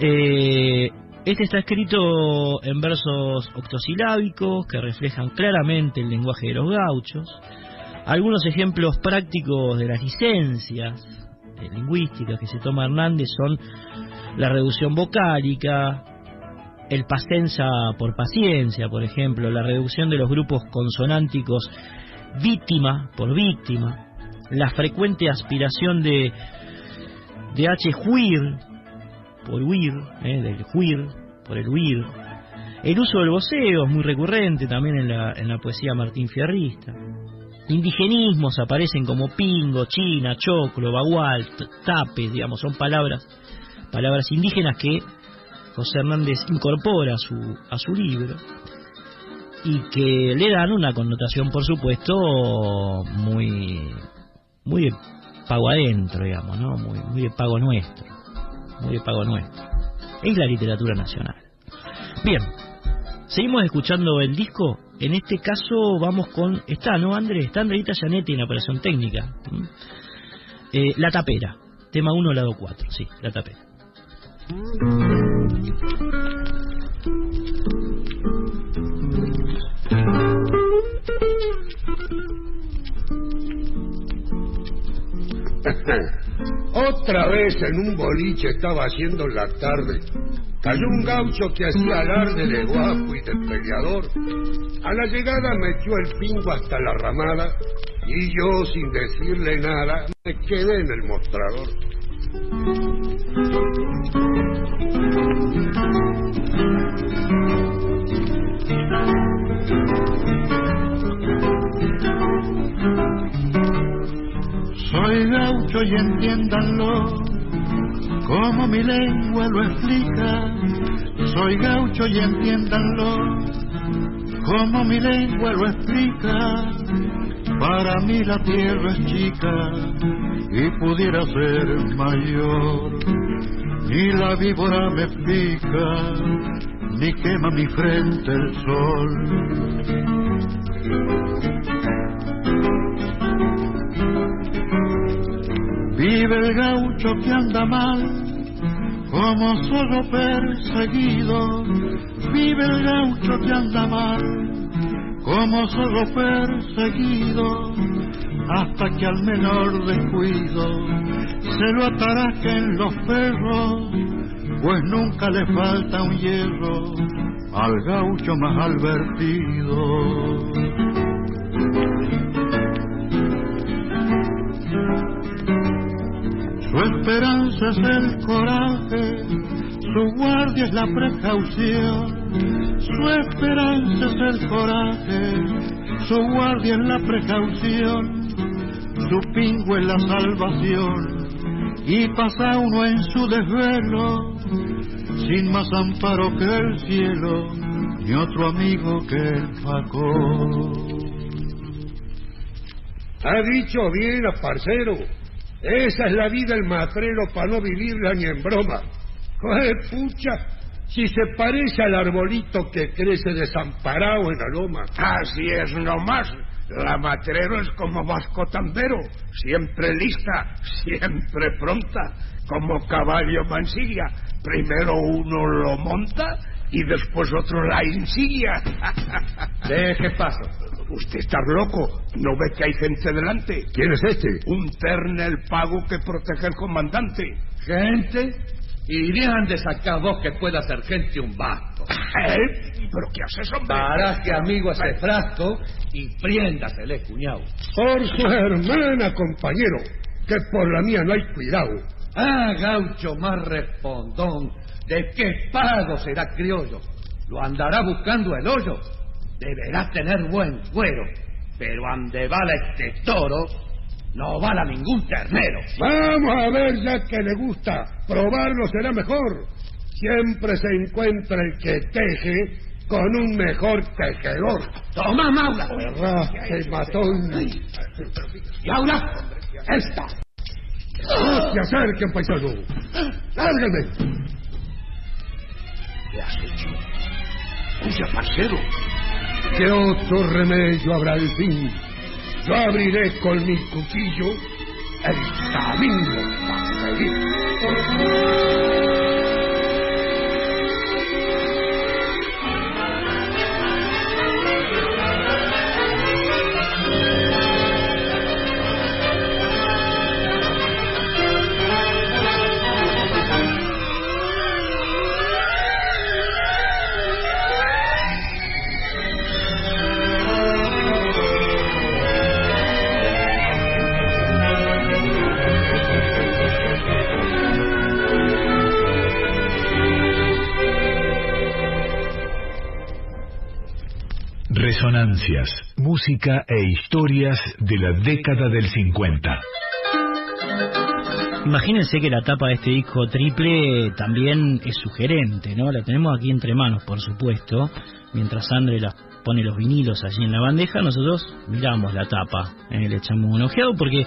eh, este está escrito en versos octosilábicos que reflejan claramente el lenguaje de los gauchos. Algunos ejemplos prácticos de las licencias eh, lingüísticas que se toma Hernández son la reducción vocálica, el pasenza por paciencia, por ejemplo, la reducción de los grupos consonánticos víctima por víctima, la frecuente aspiración de, de H huir por huir, eh, del huir por el huir, el uso del voceo es muy recurrente también en la, en la poesía Martín Fierrista. Indigenismos aparecen como pingo, china, choclo, bagual, tapes, digamos, son palabras, palabras indígenas que José Hernández incorpora a su, a su libro y que le dan una connotación, por supuesto, muy, muy de pago adentro, digamos, ¿no? Muy, muy de pago nuestro, muy de pago nuestro. Es la literatura nacional. Bien, seguimos escuchando el disco. En este caso vamos con. Está, ¿no, Andrés? Está Andreita Janetti en operación técnica. Eh, la tapera. Tema 1, lado 4. Sí, la tapera. [LAUGHS] Otra vez en un boliche estaba haciendo la tarde. Cayó un gaucho que hacía alarde de guapo y de peleador. A la llegada metió el pingo hasta la ramada y yo, sin decirle nada, me quedé en el mostrador. Soy gaucho y entiéndanlo, como mi lengua lo explica. Soy gaucho y entiéndanlo, como mi lengua lo explica. Para mí la tierra es chica y pudiera ser mayor. Ni la víbora me pica, ni quema mi frente el sol. Vive el gaucho que anda mal, como solo perseguido. Vive el gaucho que anda mal, como solo perseguido. Hasta que al menor descuido se lo ataraquen los perros, pues nunca le falta un hierro al gaucho más advertido. Su esperanza es el coraje, su guardia es la precaución. Su esperanza es el coraje, su guardia es la precaución. Su pingo es la salvación. Y pasa uno en su desvelo, sin más amparo que el cielo, ni otro amigo que el facón. Ha dicho bien, parcero. Esa es la vida del matrero para no vivirla ni en broma. ¡Joder, pucha! Si se parece al arbolito que crece desamparado en la loma. Así es nomás. La matrero es como Vasco Tambero, siempre lista, siempre pronta, como caballo mansilla. Primero uno lo monta y después otro la insidia. [LAUGHS] Deje paso. Usted está loco. ¿No ve que hay gente delante? ¿Quién es este? Un ternel pago que protege al comandante. ¿Gente? Irían de sacar vos que pueda hacer gente un basto. ¿Eh? ¿Pero qué haces, hombre? Baraje, amigo, ese frasco y priéndasele, cuñado. Por su hermana, compañero, que por la mía no hay cuidado. Ah, gaucho más respondón. ¿De qué pago será criollo? Lo andará buscando el hoyo. Deberá tener buen cuero. Pero ande bala este toro, no bala ningún ternero. Vamos a ver, ya que le gusta. Probarlo será mejor. Siempre se encuentra el que teje con un mejor tejedor. ¡Toma, Maula! ¿Verdad? Se mató un... ¿Y ahora? ¡Esta! ¡No se acerquen, paisano! ¡Lárguenme! ¿Qué has hecho? Oye, parcero. ¿Qué otro remedio habrá al fin? Yo abriré con mi cuchillo el camino para seguir. Resonancias, música e historias de la década del 50. Imagínense que la tapa de este disco triple también es sugerente, ¿no? La tenemos aquí entre manos, por supuesto. Mientras Andre la pone los vinilos allí en la bandeja, nosotros miramos la tapa, ¿eh? le echamos un ojeado porque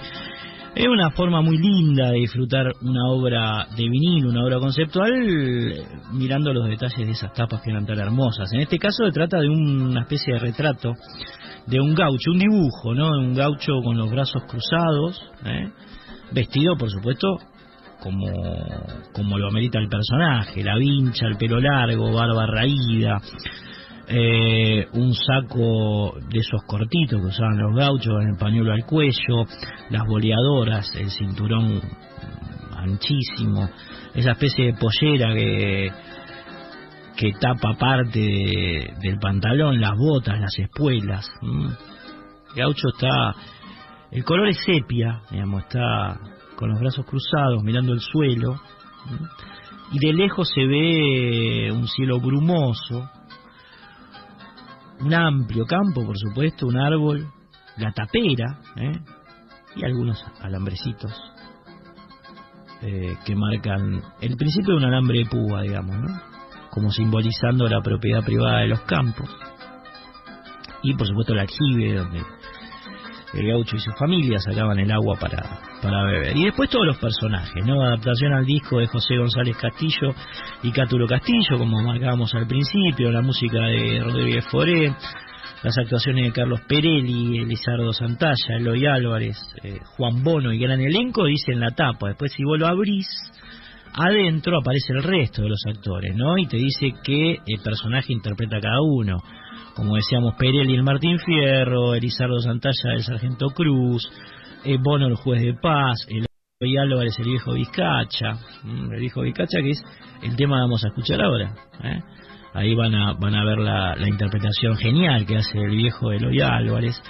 es una forma muy linda de disfrutar una obra de vinilo, una obra conceptual, mirando los detalles de esas tapas que eran tan hermosas. En este caso se trata de una especie de retrato de un gaucho, un dibujo, ¿no? Un gaucho con los brazos cruzados, ¿eh? vestido, por supuesto, como, como lo amerita el personaje, la vincha, el pelo largo, barba raída, eh, un saco de esos cortitos que usaban los gauchos, el pañuelo al cuello, las boleadoras, el cinturón anchísimo, esa especie de pollera que que tapa parte de- del pantalón, las botas, las espuelas. ¿m? El gaucho está, el color es sepia, digamos, está con los brazos cruzados, mirando el suelo, y de lejos se ve un cielo brumoso, un amplio campo, por supuesto, un árbol, la tapera, ¿eh? y algunos alambrecitos eh, que marcan el principio de un alambre de púa, digamos, ¿no? como simbolizando la propiedad privada de los campos. Y por supuesto el aljibe, donde el gaucho y su familia sacaban el agua para, para beber. Y después todos los personajes, ¿no? Adaptación al disco de José González Castillo y Cátulo Castillo, como marcábamos al principio, la música de Rodríguez Foré, las actuaciones de Carlos Perelli, Elizardo Santalla, Eloy Álvarez, eh, Juan Bono y gran elenco, dice en la tapa. Después si vos lo abrís, adentro aparece el resto de los actores, ¿no? Y te dice qué eh, personaje interpreta cada uno. Como decíamos, Perelli el Martín Fierro, Elizardo Santalla el Sargento Cruz, eh, Bono el Juez de Paz, el y Álvarez el Viejo Vizcacha, ¿m? el Viejo Vizcacha que es el tema que vamos a escuchar ahora. ¿eh? Ahí van a, van a ver la, la interpretación genial que hace el viejo Eloy Álvarez.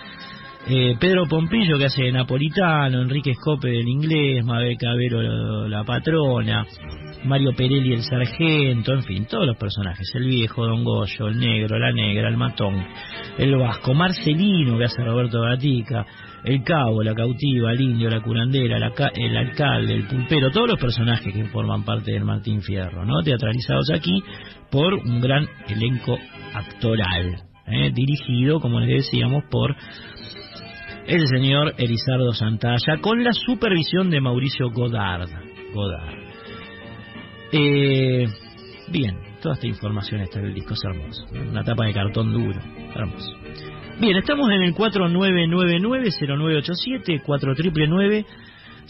Eh, Pedro Pompillo que hace de Napolitano, Enrique Escope del inglés, Mabel Cabero la patrona, Mario Perelli el sargento, en fin, todos los personajes, el viejo, Don Goyo, el negro, la negra, el matón, el vasco, Marcelino que hace Roberto Gatica, el cabo, la cautiva, el indio, la curandera, la el alcalde, el pulpero, todos los personajes que forman parte del Martín Fierro, ¿no? Teatralizados aquí por un gran elenco actoral, ¿eh? dirigido, como les decíamos, por el señor Elizardo Santalla, con la supervisión de Mauricio Godard. Godard. Eh, bien, toda esta información está en el disco, es hermoso. Una tapa de cartón duro, hermoso. Bien, estamos en el 4999-0987,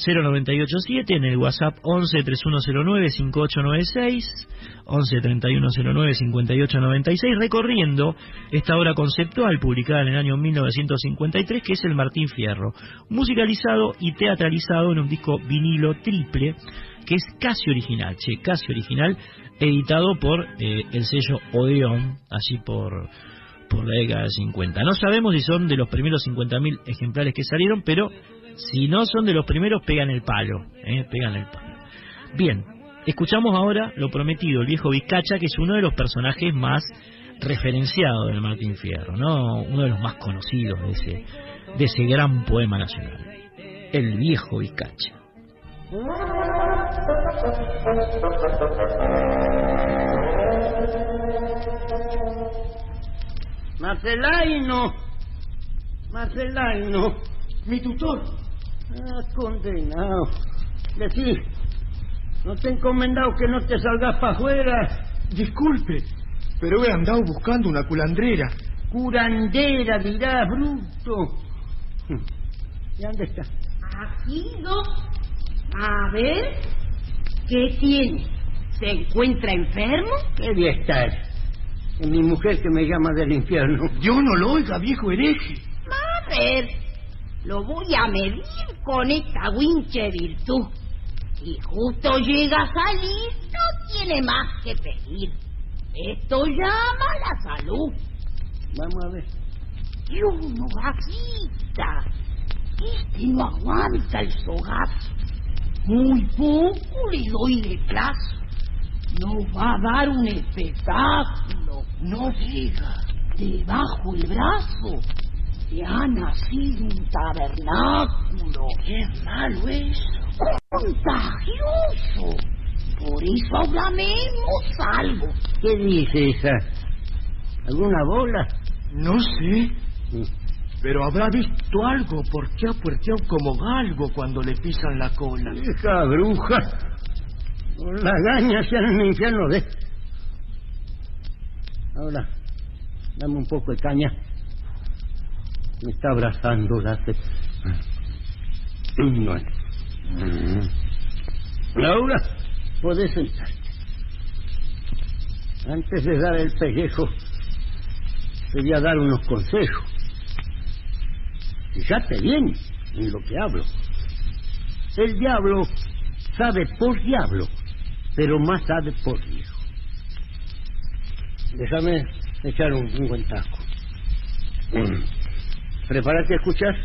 0987 en el WhatsApp 11 3109 5896 11 3109 5896 recorriendo esta obra conceptual publicada en el año 1953 que es el Martín Fierro musicalizado y teatralizado en un disco vinilo triple que es casi original, che, casi original editado por eh, el sello Odeon, así por por la década de 50. No sabemos si son de los primeros 50.000 ejemplares que salieron, pero si no son de los primeros, pegan el palo. ¿eh? Pegan el palo. Bien, escuchamos ahora lo prometido, el viejo Vizcacha, que es uno de los personajes más referenciados del Martín Fierro, ¿no? uno de los más conocidos de ese, de ese gran poema nacional. El viejo Vizcacha. Marcelaino, Marcelaino, mi tutor. Ah, condenado. Decís, no te he encomendado que no te salgas para afuera. Disculpe, pero he andado buscando una culandrera. Curandera, dirá, bruto. ¿Y dónde está? Aquí no. A ver, ¿qué tiene? ¿Se encuentra enfermo? ¿Qué día estar? Es mi mujer que me llama del infierno. Yo no lo oiga, viejo hereje. A ver, lo voy a medir con esta winche virtud. Si justo llega a salir, no tiene más que pedir. Esto llama a la salud. Vamos a ver. Y uno bajita. Este no aguanta el sogazo. Muy poco le doy de plazo. No va a dar un espectáculo. No diga. Debajo el brazo se ha nacido un tabernáculo. Qué malo eso. Contagioso. Por eso ahora mismo salgo. ¿Qué dice esa? ¿Alguna bola? No sé. Pero habrá visto algo porque ha puerteado como galgo cuando le pisan la cola. Hija bruja. Con la gaña sea en el infierno de... Ahora, dame un poco de caña. Me está abrazando la sed. No. Laura, puedes sentarte. Antes de dar el pellejo, te voy a dar unos consejos. Fíjate bien en lo que hablo. El diablo sabe por diablo, pero más sabe por viejo. Déjame echar un, un buen taco. Prepárate a escuchar.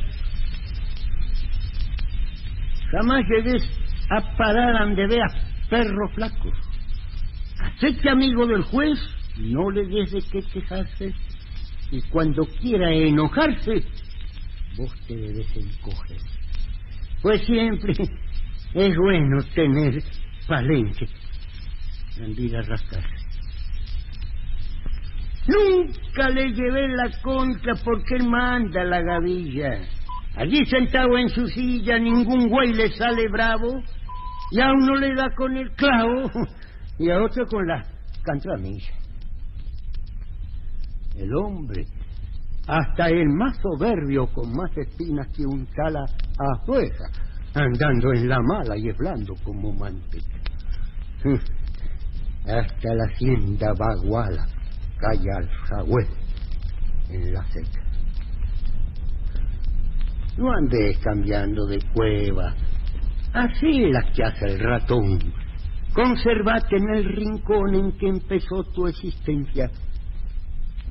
Jamás llegues a parar ande veas perros flacos. Hacete amigo del juez, no le des de qué quejarse. Y cuando quiera enojarse, vos te debes encoger. Pues siempre es bueno tener palenque. Andar a rascarse. Nunca le llevé la contra porque él manda la gavilla. Allí sentado en su silla ningún güey le sale bravo y a uno le da con el clavo [LAUGHS] y a otro con la cantramilla. El hombre, hasta el más soberbio con más espinas que un tala afuera, andando en la mala y blando como manteca. [LAUGHS] Hasta la hacienda baguala calla al jagüey en la seca. No andes cambiando de cueva. Así las que hace el ratón. Conservate en el rincón en que empezó tu existencia.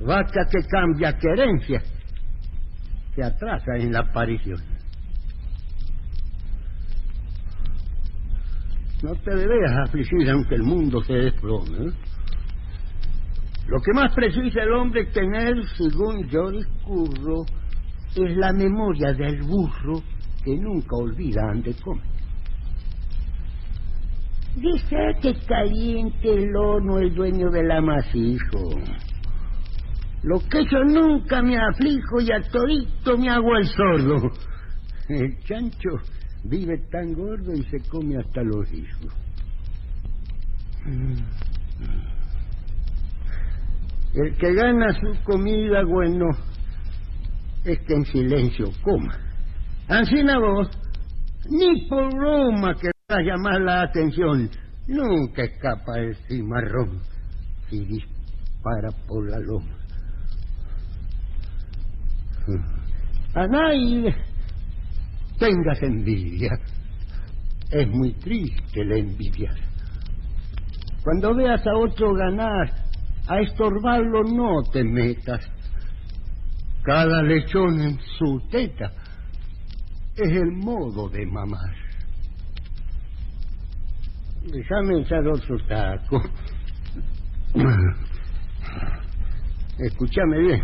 Vaca que cambia querencia. Se atrasa en la aparición. No te debes afligir aunque el mundo se desplome. ¿eh? Lo que más precisa el hombre tener, según yo discurro, es la memoria del burro que nunca olvida ande comer. Dice que caliente el horno el dueño del amasijo. Lo que yo nunca me aflijo y a todito me hago el sordo. El chancho vive tan gordo y se come hasta los hijos. El que gana su comida, bueno, es que en silencio coma. Ancina vos, Ni por broma que va a llamar la atención. Nunca escapa el cimarrón si dispara por la loma. A nadie tengas envidia. Es muy triste la envidia. Cuando veas a otro ganar, a estorbarlo no te metas. Cada lechón en su teta es el modo de mamar. Déjame echar otro taco. Escúchame bien,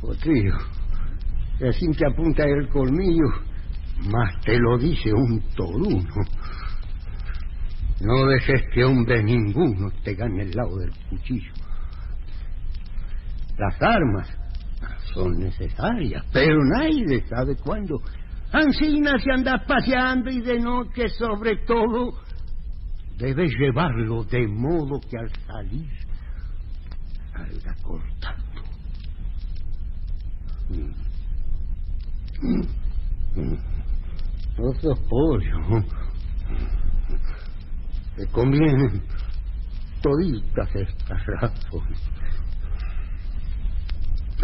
Potrillo. Así que apunta el colmillo, más te lo dice un toruno. No dejes que hombre ninguno te gane el lado del cuchillo. Las armas son necesarias, pero nadie sabe cuándo. Ancina se anda paseando y de noche sobre todo debes llevarlo de modo que al salir salga cortando. Otros pollos. Te convienen toditas estas razones.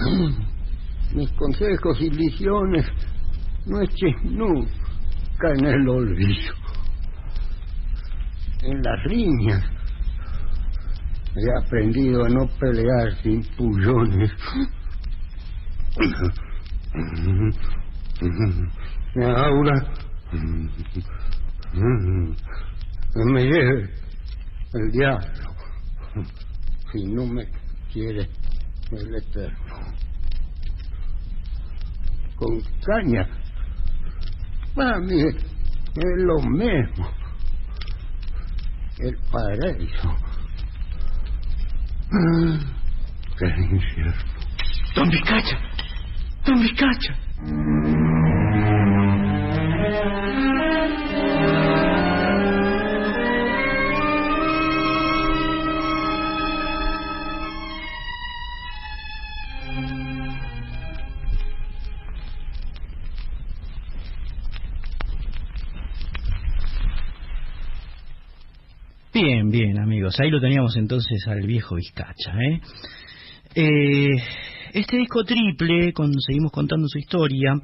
[CLEARS THROAT] Mis consejos y visiones no eches nunca en el olvido. En las riñas he aprendido a no pelear sin pullones. [CLEARS THROAT] Ahora [CLEARS THROAT] me lleve el diablo si no me quiere el eterno con caña. Mí es lo mismo. El paraíso. Qué infierno don Vizcacha don Vizcacha Ahí lo teníamos entonces al viejo Vizcacha. ¿eh? Eh, este disco triple, cuando seguimos contando su historia,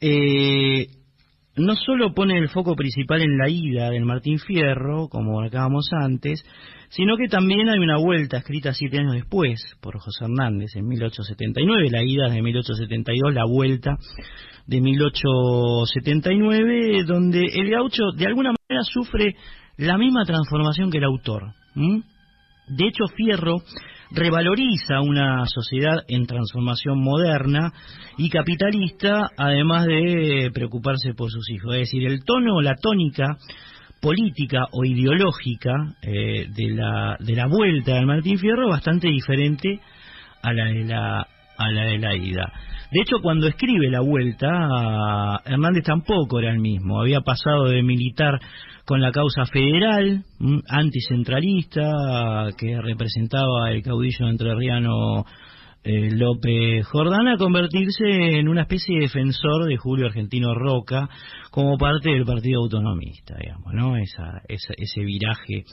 eh, no solo pone el foco principal en la ida del Martín Fierro, como marcábamos antes, sino que también hay una vuelta escrita siete años después por José Hernández en 1879, la ida de 1872, la vuelta de 1879, donde el gaucho de alguna manera sufre la misma transformación que el autor. De hecho, Fierro revaloriza una sociedad en transformación moderna y capitalista, además de preocuparse por sus hijos. Es decir, el tono, la tónica política o ideológica eh, de, la, de la vuelta del Martín Fierro es bastante diferente a la de la, a la de la ida. De hecho, cuando escribe la vuelta, Hernández tampoco era el mismo. Había pasado de militar con la causa federal, anticentralista, que representaba el caudillo entrerriano eh, López Jordán, a convertirse en una especie de defensor de Julio Argentino Roca como parte del Partido Autonomista, digamos, ¿no? Esa, ese viraje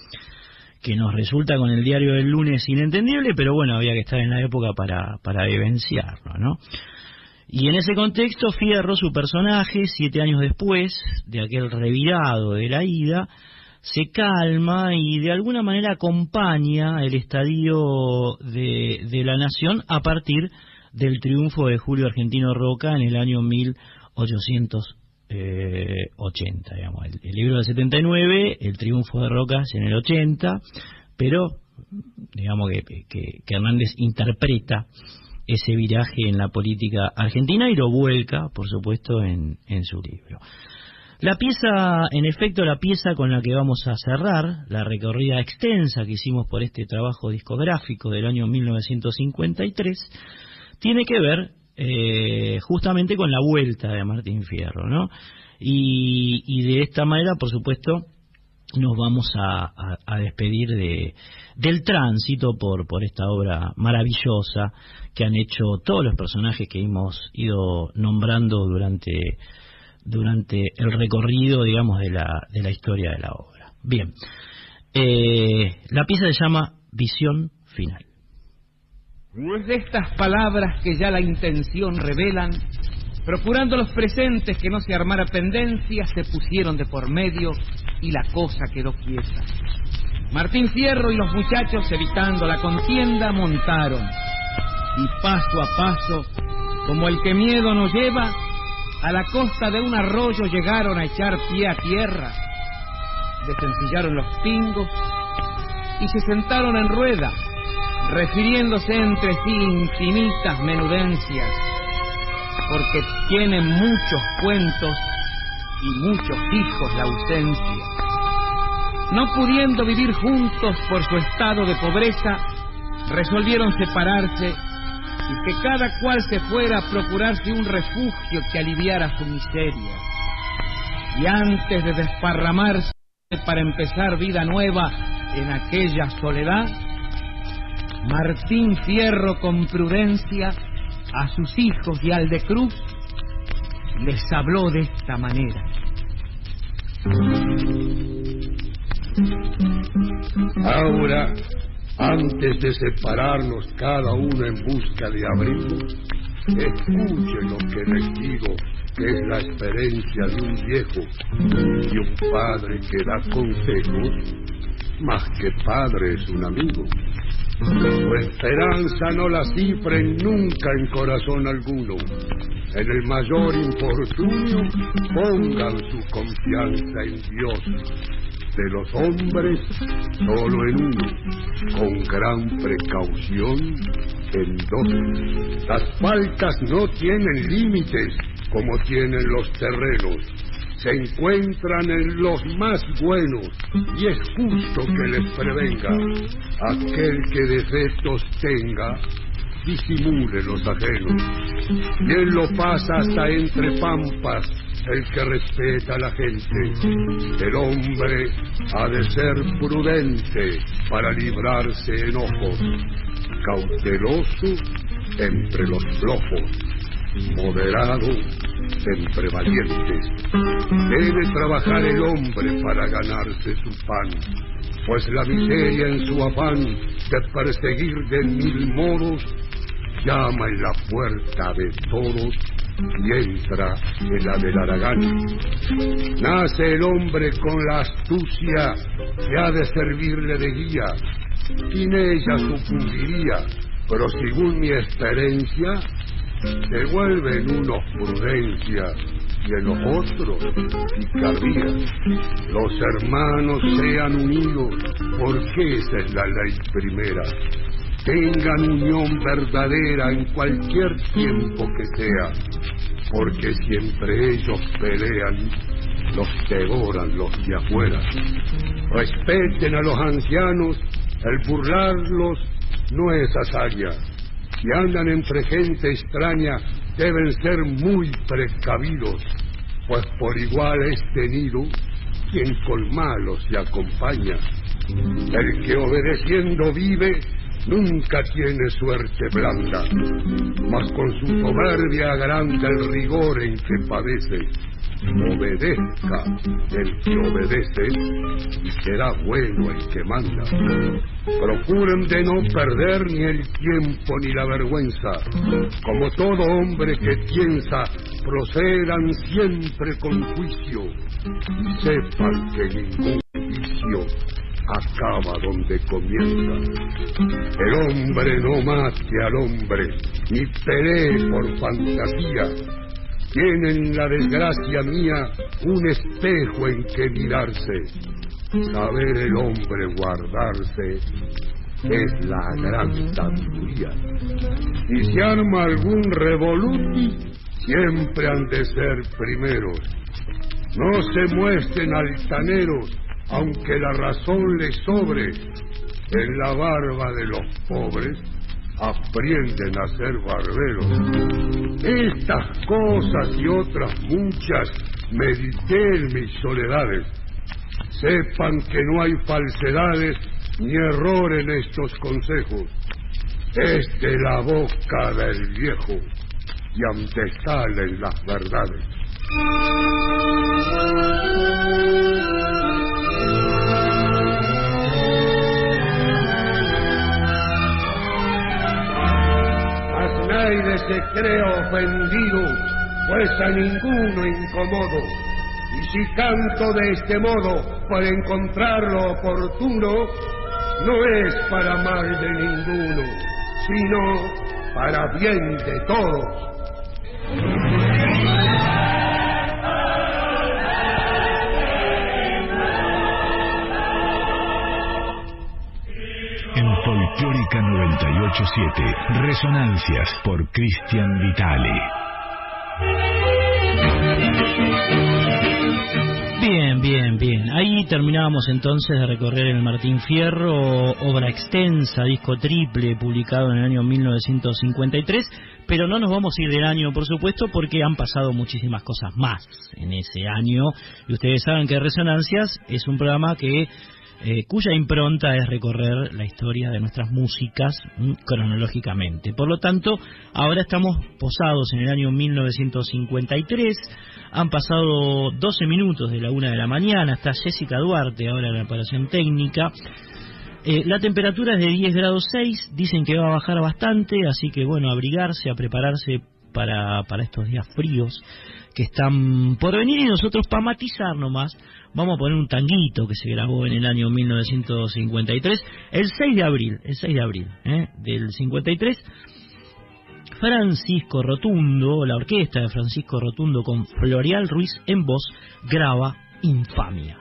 que nos resulta con el diario del lunes inentendible, pero bueno, había que estar en la época para, para vivenciarlo, ¿no? Y en ese contexto, Fierro, su personaje, siete años después de aquel revirado de la ida, se calma y de alguna manera acompaña el estadio de, de la nación a partir del triunfo de Julio Argentino Roca en el año 1880. Digamos. El, libro del 79, el triunfo de Roca es en el 80, pero digamos que, que, que Hernández interpreta ese viraje en la política argentina y lo vuelca, por supuesto, en, su libro. La pieza, en efecto, la pieza con la que vamos a cerrar la recorrida extensa que hicimos por este trabajo discográfico del año 1953, tiene que ver eh, justamente con la vuelta de Martín Fierro, ¿no? Y de esta manera, por supuesto, nos vamos a, despedir de, del tránsito por, esta obra maravillosa que han hecho todos los personajes que hemos ido nombrando durante, el recorrido, digamos, de la, de la historia de la obra. Bien, eh, la pieza se llama Visión Final. Pues estas palabras que ya la intención revelan, procurando los presentes que no se armara pendencia, se pusieron de por medio y la cosa quedó quieta. Martín Fierro y los muchachos, evitando la contienda, montaron. Y paso a paso, como el que miedo nos lleva, a la costa de un arroyo llegaron a echar pie a tierra. Desencillaron los pingos y se sentaron en rueda, refiriéndose entre sí infinitas menudencias, porque tienen muchos cuentos y muchos hijos la ausencia. No pudiendo vivir juntos por su estado de pobreza, resolvieron separarse y que cada cual se fuera a procurarse un refugio que aliviara su miseria. Y antes de desparramarse para empezar vida nueva en aquella soledad, Martín Fierro con prudencia a sus hijos y al de Cruz les habló de esta manera. Ahora, antes de separarnos cada uno en busca de abrigo, escuchen lo que les digo, que es la experiencia de un viejo y un padre que da consejos, más que padre es un amigo. Su esperanza no la cifren nunca en corazón alguno. En el mayor infortunio pongan su confianza en Dios. De los hombres, solo en uno, con gran precaución en dos. Las faltas no tienen límites como tienen los terrenos se encuentran en los más buenos y es justo que les prevenga. Aquel que defectos tenga, disimule los ajenos. Bien lo pasa hasta entre pampas el que respeta a la gente. El hombre ha de ser prudente para librarse enojos, cauteloso entre los flojos, moderado entre valientes. Debe trabajar el hombre para ganarse su pan, pues la miseria en su afán de perseguir de mil modos llama en la puerta de todos y entra en la del Aragán. Nace el hombre con la astucia que ha de servirle de guía, sin ella sucumbiría, pero según mi experiencia, se vuelven unos prudencia y en los otros picardía. Los hermanos sean unidos porque esa es la ley primera. Tengan unión verdadera en cualquier tiempo que sea, porque siempre ellos pelean, los devoran los de afuera. Respeten a los ancianos, el burlarlos no es hazaña si andan entre gente extraña, deben ser muy precavidos, pues por igual es tenido quien con malos se acompaña. El que obedeciendo vive, nunca tiene suerte blanda, mas con su soberbia agranda el rigor en que padece obedezca el que obedece y será bueno el que manda. Procuren de no perder ni el tiempo ni la vergüenza. Como todo hombre que piensa, procedan siempre con juicio y sepan que ningún vicio acaba donde comienza. El hombre no mate al hombre, ni pelee por fantasía, tiene en la desgracia mía un espejo en que mirarse. Saber el hombre guardarse es la gran sabiduría. Si se arma algún revoluti, siempre han de ser primeros. No se muestren altaneros, aunque la razón les sobre. En la barba de los pobres aprenden a ser barberos. Estas cosas y otras muchas medité en mis soledades. Sepan que no hay falsedades ni error en estos consejos. Es de la boca del viejo y ante en las verdades. Nadie se cree ofendido, pues a ninguno incomodo. Y si canto de este modo para encontrar lo oportuno, no es para mal de ninguno, sino para bien de todos. Folclórica 987, Resonancias por Cristian Vitale. Bien, bien, bien. Ahí terminábamos entonces de recorrer el Martín Fierro, obra extensa, disco triple, publicado en el año 1953, pero no nos vamos a ir del año, por supuesto, porque han pasado muchísimas cosas más en ese año. Y ustedes saben que Resonancias es un programa que eh, cuya impronta es recorrer la historia de nuestras músicas mm, cronológicamente. Por lo tanto, ahora estamos posados en el año 1953, han pasado 12 minutos de la una de la mañana, está Jessica Duarte ahora en la operación técnica. Eh, la temperatura es de 10 grados 6, dicen que va a bajar bastante, así que bueno, abrigarse, a prepararse para, para estos días fríos que están por venir y nosotros para matizar nomás vamos a poner un tanguito que se grabó en el año 1953, el 6 de abril, el 6 de abril ¿eh? del 53. Francisco Rotundo, la orquesta de Francisco Rotundo con Florial Ruiz en voz, graba Infamia.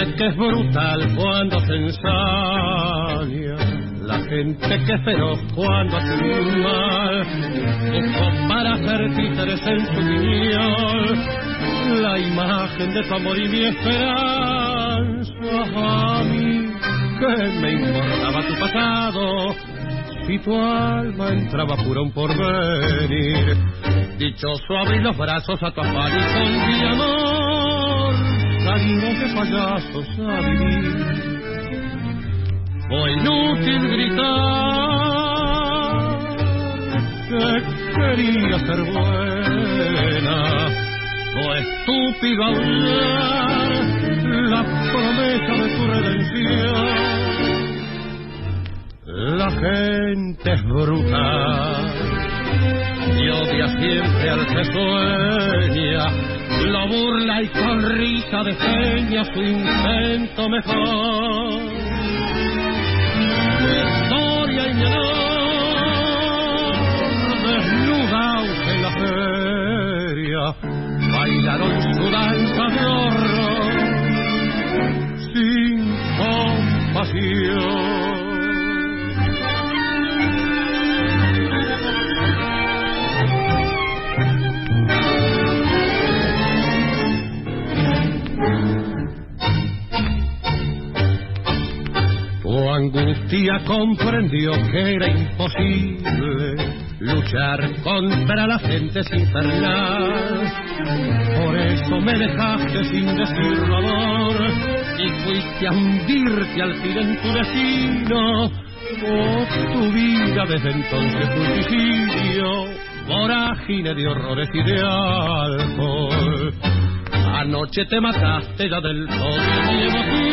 Gente que es brutal cuando se ensaña, la gente que es feroz cuando hace un mal, buscó para hacer títeres en su piñol la imagen de tu amor y mi esperanza. A mí, que me importaba tu pasado, si tu alma entraba pura un porvenir. Dichoso abrir los brazos a tu afán y con amor salimos de payasos a vivir. Fue inútil gritar que quería ser buena. Fue estúpido hablar la promesa de tu redención. La gente es brutal y odia siempre al que sueña lo burla y con risa despeña su intento mejor. Historia y mi desnudados en la feria, bailaron su danza de horror, sin compasión. Angustia comprendió que era imposible luchar contra la gente infernal. Por eso me dejaste sin decirlo amor y fuiste a hundirte al fin en tu destino. Oh, tu vida desde entonces fue suicidio, vorágine de horrores y de alcohol. Anoche te mataste ya del todo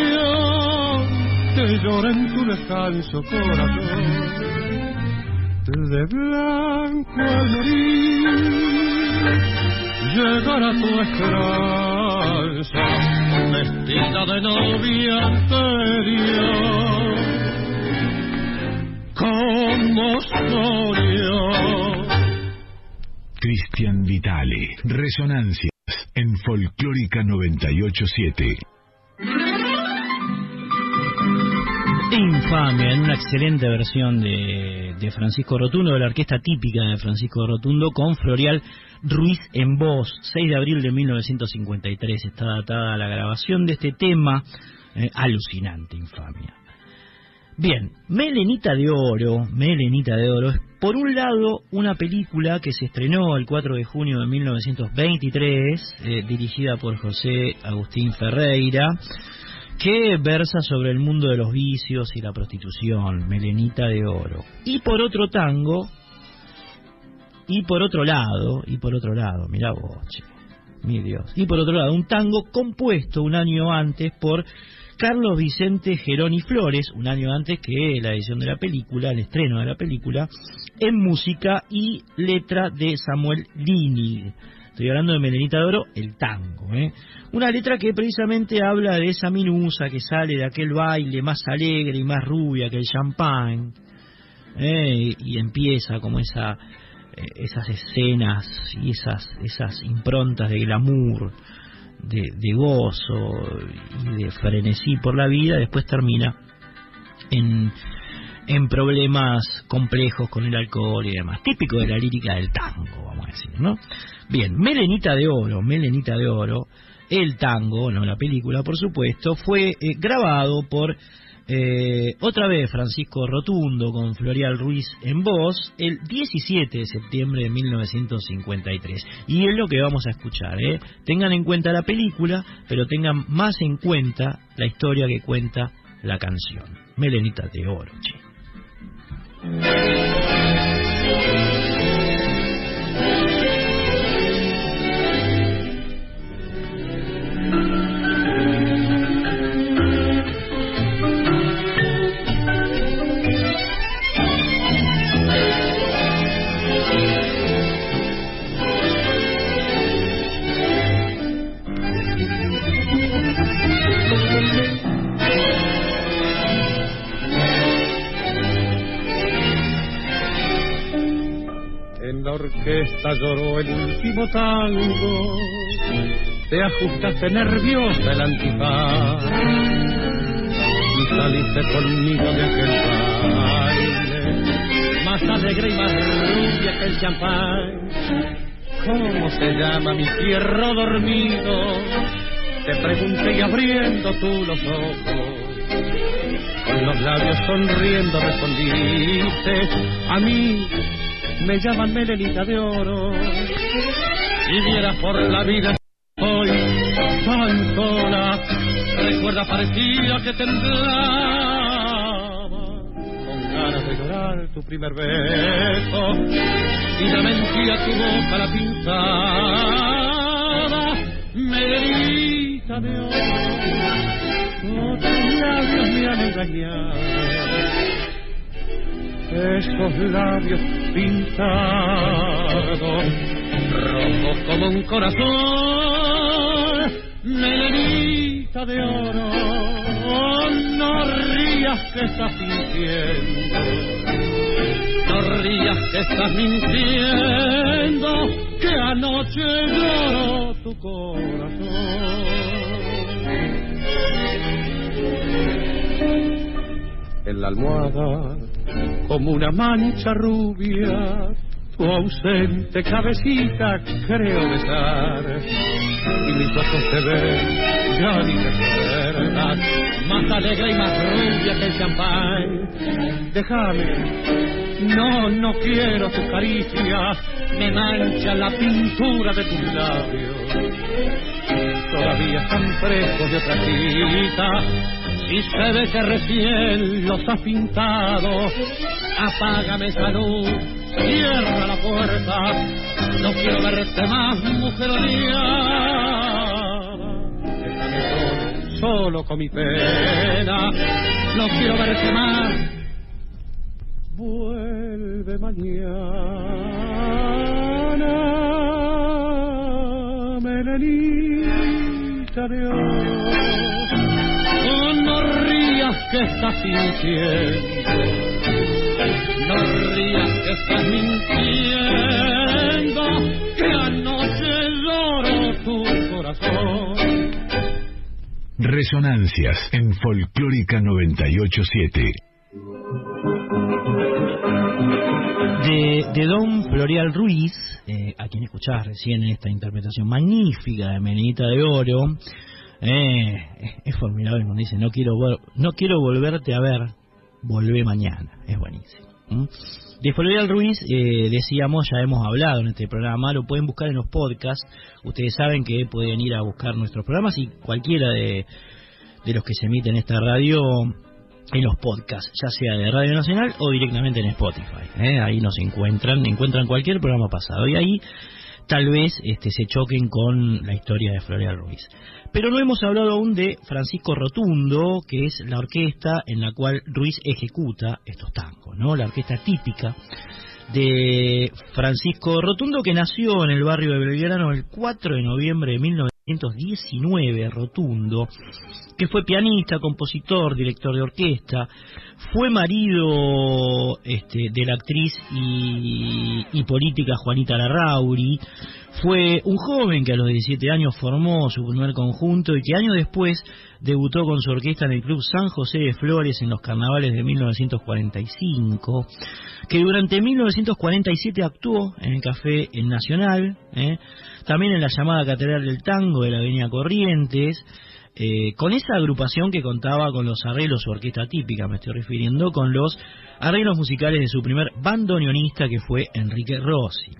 que llora en tu descanso corazón. De blanco al llegará tu esperanza, vestida de novia anterior. Con mostorio. Cristian Vitale, Resonancias, en Folclórica 987. Infamia, en una excelente versión de, de Francisco Rotundo, de la orquesta típica de Francisco Rotundo, con Florial Ruiz en voz. 6 de abril de 1953 está datada la grabación de este tema. eh, alucinante, Infamia. Bien, Melenita de Oro, Melenita de Oro es por un lado una película que se estrenó el 4 de junio de 1923, eh, dirigida por José Agustín Ferreira, que versa sobre el mundo de los vicios y la prostitución, Melenita de Oro. Y por otro tango, y por otro lado, y por otro lado, mira vos, mi Dios, y por otro lado, un tango compuesto un año antes por Carlos Vicente Geroni Flores, un año antes que la edición de la película, el estreno de la película, en música y letra de Samuel Lini. Estoy hablando de Melenita de Oro, el tango. ¿eh? Una letra que precisamente habla de esa minusa que sale de aquel baile más alegre y más rubia que el champán. ¿eh? Y empieza como esa, eh, esas escenas y esas, esas improntas de glamour, de, gozo y de frenesí por la vida, después termina en, en problemas complejos con el alcohol y demás. Típico de la lírica del tango, vamos a decir, ¿no? Bien, Melenita de Oro, Melenita de Oro, el tango, no la película, por supuesto, fue eh, grabado por eh, otra vez Francisco Rotundo con Florial Ruiz en voz el 17 de septiembre de 1953. Y es lo que vamos a escuchar. ¿eh? Tengan en cuenta la película, pero tengan más en cuenta la historia que cuenta la canción. Melenita de Oro, che. Orquesta lloró el último tango. Te ajustaste nerviosa el antifaz. Y saliste conmigo de aquel baile. Más alegre y más rubia que el champán. ¿Cómo se llama mi fierro dormido? Te pregunté y abriendo tú los ojos. Con los labios sonriendo respondiste a mí me llaman Melenita de Oro. Y viera por la vida hoy tan sola, recuerda parecía que temblaba con ganas de llorar tu primer beso y la mentira tu boca la pintada. Melenita de Oro, otros labios me han engañado esos labios pintados, rojos como un corazón, melenita de oro, no rías que estás sintiendo, no rías que estás mintiendo, que anoche lloró tu corazón. En la almohada como una mancha rubia, tu ausente cabecita creo besar. Y mis ojos te ven, ya ni te más alegre y más rubia que el champán. Déjame, no, no quiero tus caricias, me mancha la pintura de tus labios. Todavía están frescos de otra cita, y se ve que recién los has pintado. Apágame esa luz, cierra la puerta, no quiero verte más, mujer. Déjame solo, solo con mi pena, no quiero verte más. Vuelve mañana, Melenita de oro que estás sintiendo, No rías que estás mintiendo, que anoche lloró tu corazón. Resonancias en Folclórica 987. De, de Don Florial Ruiz, eh, a quien escuchás recién en esta interpretación magnífica de Menita de Oro, eh, es formidable cuando dice, no quiero, no quiero volverte a ver, volvé mañana, es buenísimo. ¿m? De Florial Ruiz, eh, decíamos, ya hemos hablado en este programa, lo pueden buscar en los podcasts, ustedes saben que pueden ir a buscar nuestros programas y cualquiera de, de los que se emiten en esta radio en los podcasts, ya sea de Radio Nacional o directamente en Spotify. ¿eh? Ahí nos encuentran, encuentran cualquier programa pasado y ahí tal vez este, se choquen con la historia de Floreal Ruiz. Pero no hemos hablado aún de Francisco Rotundo, que es la orquesta en la cual Ruiz ejecuta estos tangos, ¿no? La orquesta típica de Francisco Rotundo, que nació en el barrio de Belgrano el 4 de noviembre de 1919, Rotundo, que fue pianista, compositor, director de orquesta, fue marido este, de la actriz y, y política Juanita Larrauri, fue un joven que a los 17 años formó su primer conjunto y que años después debutó con su orquesta en el Club San José de Flores en los carnavales de 1945, que durante 1947 actuó en el Café Nacional, ¿eh? También en la llamada Catedral del Tango de la Avenida Corrientes, eh, con esa agrupación que contaba con los arreglos, su orquesta típica me estoy refiriendo, con los arreglos musicales de su primer bandoneonista que fue Enrique Rossi.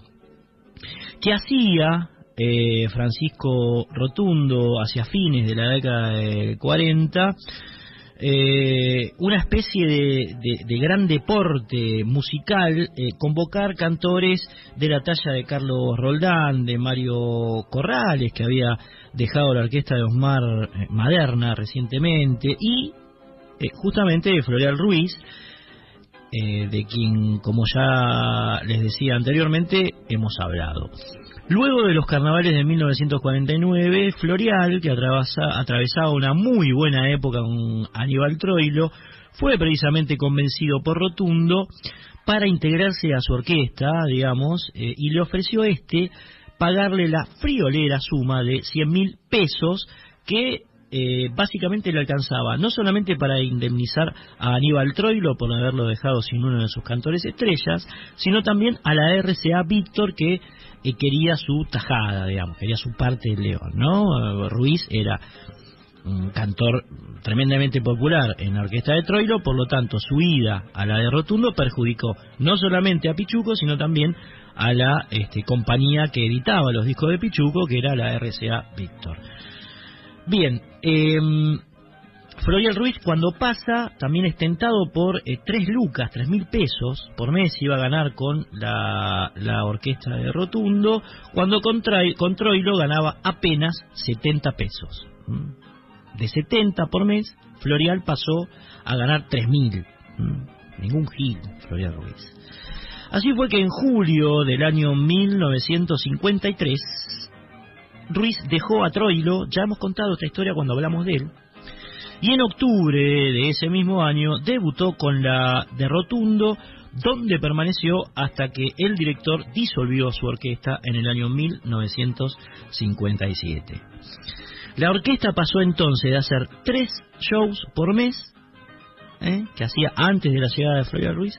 que hacía eh, Francisco Rotundo hacia fines de la década del 40? Eh, una especie de, gran deporte musical, eh, convocar cantores de la talla de Carlos Roldán, de Mario Corrales, que había dejado la orquesta de Osmar eh, Maderna recientemente, y eh, justamente de Floreal Ruiz, de quien, como ya les decía anteriormente, hemos hablado. Luego de los carnavales de 1949, Florial, que atravesa- atravesaba una muy buena época con Aníbal Troilo, fue precisamente convencido por Rotundo para integrarse a su orquesta, digamos, eh, y le ofreció este pagarle la friolera suma de 100 mil pesos que eh, básicamente le alcanzaba no solamente para indemnizar a Aníbal Troilo por haberlo dejado sin uno de sus cantores estrellas, sino también a la RCA Víctor que eh, quería su tajada, digamos, quería su parte del león, ¿no? Eh, Ruiz era un cantor tremendamente popular en la orquesta de Troilo, por lo tanto su ida a la de Rotundo perjudicó no solamente a Pichuco, sino también a la este, compañía que editaba los discos de Pichuco, que era la RCA Víctor. Bien, eh, Florial Ruiz cuando pasa también es tentado por eh, tres lucas, tres mil pesos por mes iba a ganar con la, la orquesta de Rotundo, cuando con, con Troilo ganaba apenas 70 pesos. De 70 por mes, Florial pasó a ganar 3.000. ¿m? Ningún gil, Florial Ruiz. Así fue que en julio del año 1953, Ruiz dejó a Troilo, ya hemos contado esta historia cuando hablamos de él, y en octubre de ese mismo año debutó con la de Rotundo, donde permaneció hasta que el director disolvió su orquesta en el año 1957. La orquesta pasó entonces de hacer tres shows por mes, ¿eh? que hacía antes de la llegada de Florial Ruiz,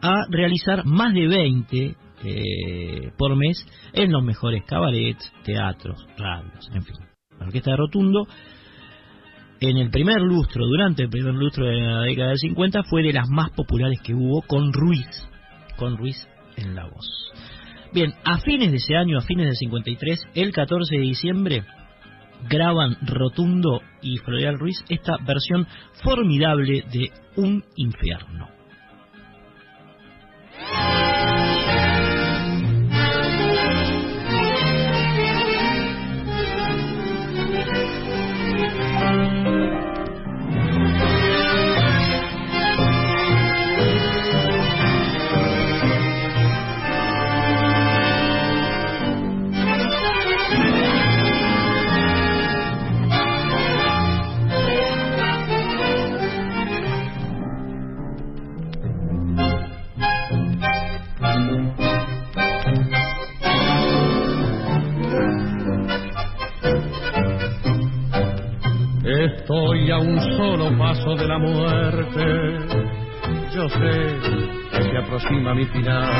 a realizar más de 20 eh, por mes en los mejores cabarets, teatros, radios, en fin. La orquesta de Rotundo en el primer lustro, durante el primer lustro de la década del 50, fue de las más populares que hubo con Ruiz, con Ruiz en la voz. Bien, a fines de ese año, a fines del 53, el 14 de diciembre, graban Rotundo y Florial Ruiz esta versión formidable de Un infierno. Estoy a un solo paso de la muerte. Yo sé que se aproxima mi final.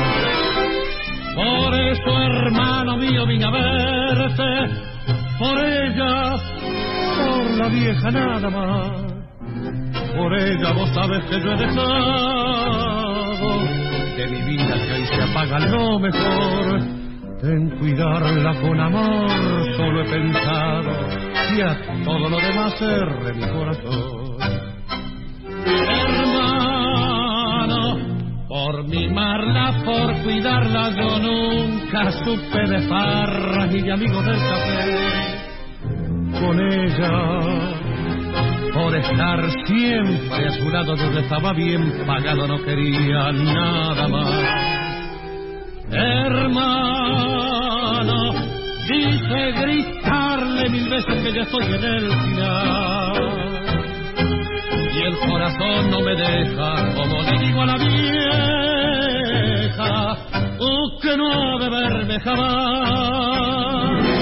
Por eso, hermano mío, vine a verte. Por ella, por la vieja nada más. Por ella vos sabes que yo he dejado de mi vida que hoy se apaga lo mejor. En cuidarla con amor solo he pensado todo lo demás cerré mi corazón. Hermano, por mimarla, por cuidarla, yo nunca supe de farras y de amigos del café. Con ella por estar siempre a su lado donde estaba bien pagado no quería nada más. Hermano, dice gritarle mil veces que ya estoy en el final. Y el corazón no me deja, como le digo a la vieja, oh, que no ha de verme jamás.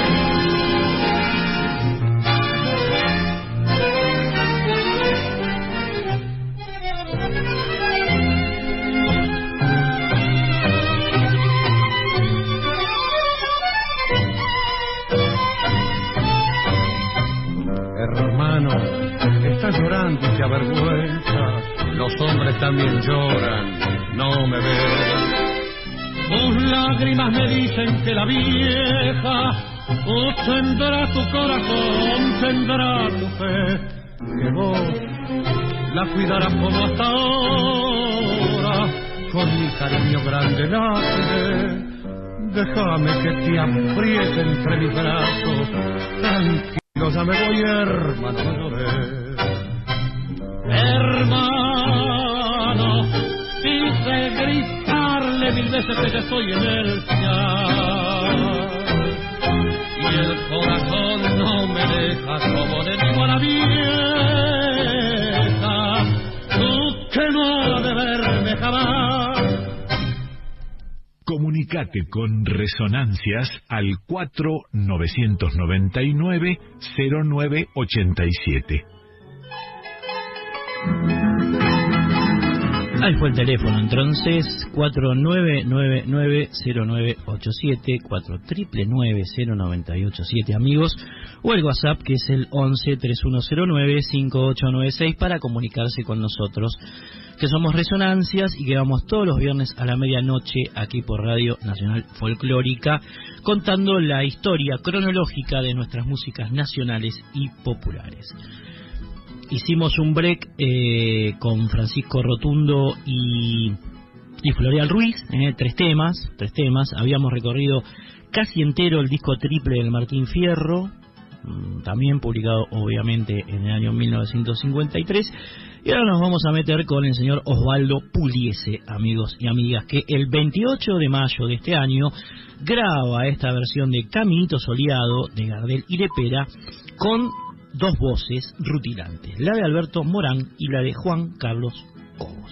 Te avergüenza. Los hombres también lloran, no me ven. Tus lágrimas me dicen que la vieja oh, tendrá tu corazón, tendrá tu fe, que vos la cuidarás como hasta ahora, con mi cariño grande late. Déjame que te apriete entre mis brazos, tranquilo ya me voy hermano, no lloré hermano, quise gritarle mil veces que ya estoy en el. Y el corazón no me deja como de digo a la vieja, tú que no ha de verme jamás. Comunicate con Resonancias al 4999 0987. Ahí fue el teléfono, entonces 49990987, 49990987 amigos, o el WhatsApp que es el 1131095896 para comunicarse con nosotros, que somos Resonancias y que vamos todos los viernes a la medianoche aquí por Radio Nacional Folclórica, contando la historia cronológica de nuestras músicas nacionales y populares hicimos un break eh, con Francisco Rotundo y, y Florial Ruiz, eh, tres temas, tres temas. Habíamos recorrido casi entero el disco triple del Martín Fierro, mm, también publicado obviamente en el año 1953. Y ahora nos vamos a meter con el señor Osvaldo Puliese, amigos y amigas, que el 28 de mayo de este año graba esta versión de Caminito Soleado de Gardel y Lepera con dos voces rutilantes, la de Alberto Morán y la de Juan Carlos Cobos.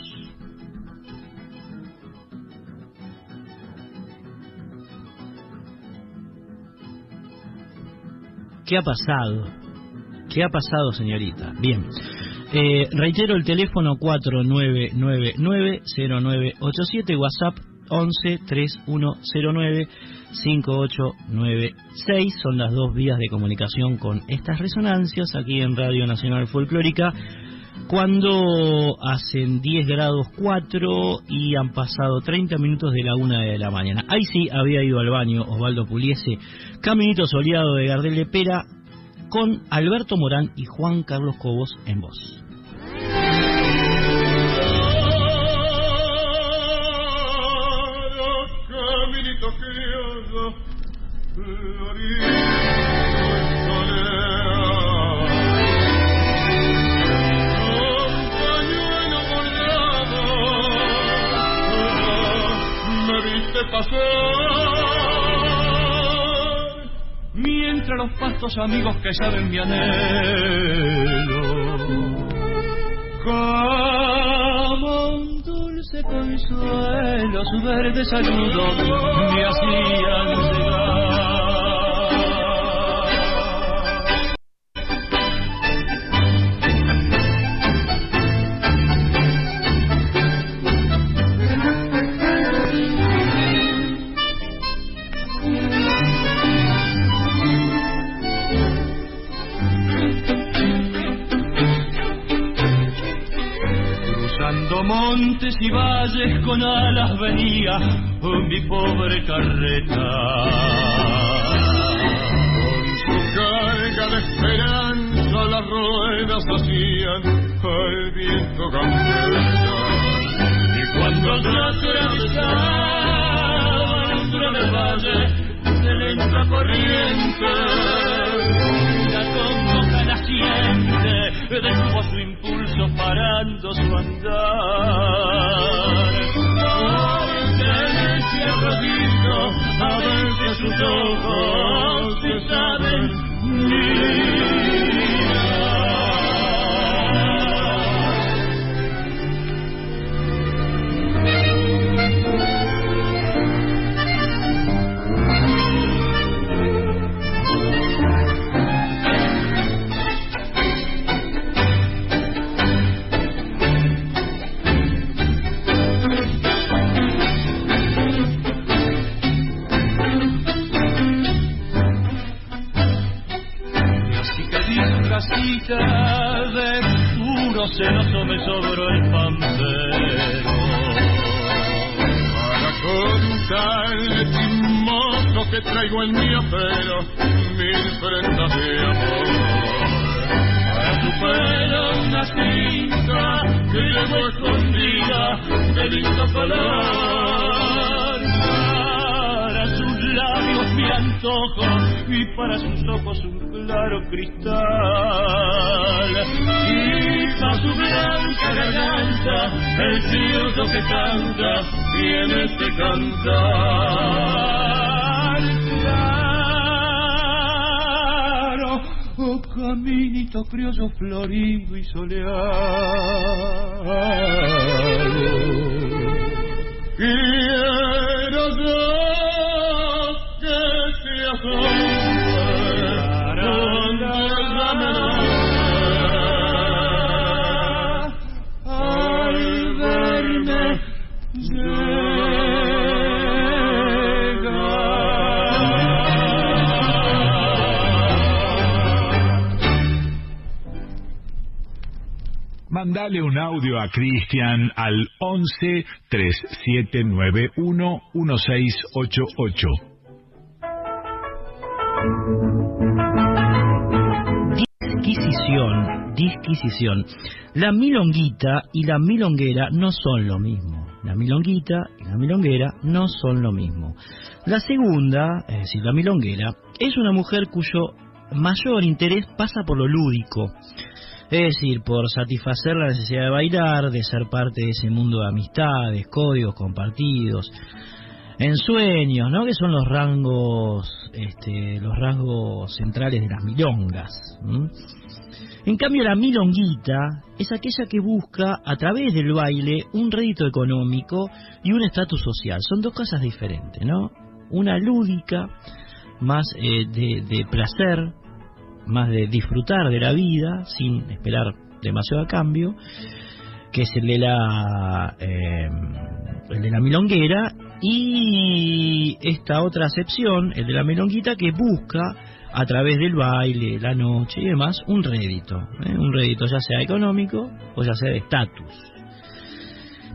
¿Qué ha pasado? ¿Qué ha pasado, señorita? Bien. Eh, reitero el teléfono 4999-0987, WhatsApp 11 3109 5896 son las dos vías de comunicación con estas resonancias aquí en Radio Nacional Folclórica cuando hacen 10 grados 4 y han pasado 30 minutos de la una de la mañana. Ahí sí había ido al baño Osvaldo Puliese, caminito soleado de Gardel de Pera, con Alberto Morán y Juan Carlos Cobos en voz. Mientras los pastos amigos que saben mi dulce consuelo, su verde saludo me hacían llegar. Montes y valles con alas venía mi pobre carreta. Con su carga de esperanza las ruedas hacían al viento gambeta. Y cuando yo atravesaba dentro del valle de lenta corriente, naciente detuvo su impulso parando su andar. Hoy se arrodillo a ver si sus ojos se saben cristal. Y para su blanca garganta el cielo que canta tiene este cantar. Claro, oh caminito criollo florido y soleado. Audio a Cristian al 11 3791 1688. Disquisición, disquisición. La milonguita y la milonguera no son lo mismo. La milonguita y la milonguera no son lo mismo. La segunda, es decir, la milonguera, es una mujer cuyo mayor interés pasa por lo lúdico. Es decir, por satisfacer la necesidad de bailar, de ser parte de ese mundo de amistades, códigos compartidos, ensueños, ¿no? Que son los rangos, este, los rasgos centrales de las milongas. En cambio, la milonguita es aquella que busca a través del baile un rédito económico y un estatus social. Son dos cosas diferentes, ¿no? Una lúdica, más eh, de placer, más de disfrutar de la vida sin esperar demasiado a cambio, que es el de la eh, el de la milonguera y esta otra acepción, el de la milonguita que busca a través del baile, la noche y demás un rédito, ¿eh? un rédito ya sea económico o ya sea de estatus.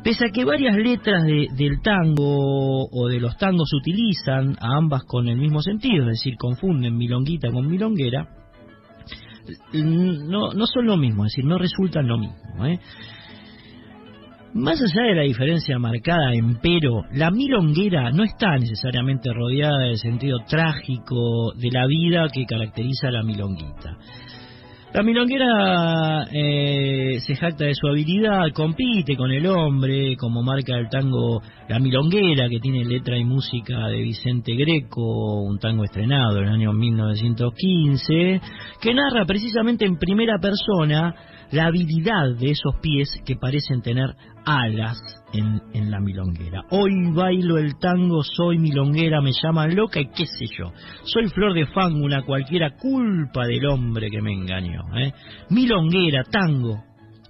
Pese a que varias letras de- del tango o de los tangos utilizan a ambas con el mismo sentido, es decir, confunden milonguita con milonguera, no, no son lo mismo, es decir, no resultan lo mismo. ¿eh? Más allá de la diferencia marcada en pero, la milonguera no está necesariamente rodeada del sentido trágico de la vida que caracteriza a la milonguita. La milonguera eh, se jacta de su habilidad, compite con el hombre, como marca el tango La Milonguera, que tiene letra y música de Vicente Greco, un tango estrenado en el año 1915, que narra precisamente en primera persona la habilidad de esos pies que parecen tener alas en, la milonguera. Hoy bailo el tango, soy milonguera, me llaman loca y qué sé yo. Soy flor de fango, una cualquiera culpa del hombre que me engañó. ¿eh? Milonguera, tango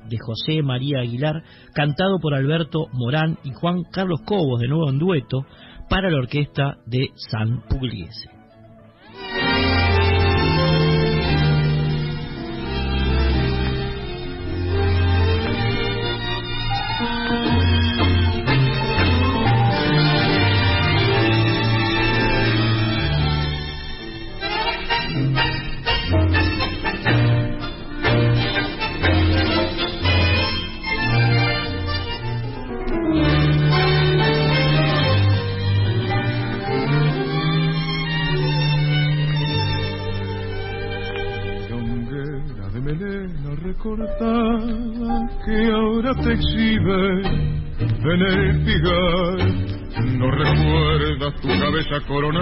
de José María Aguilar, cantado por Alberto Morán y Juan Carlos Cobos, de nuevo en dueto, para la orquesta de San Pugliese. Tu cabeza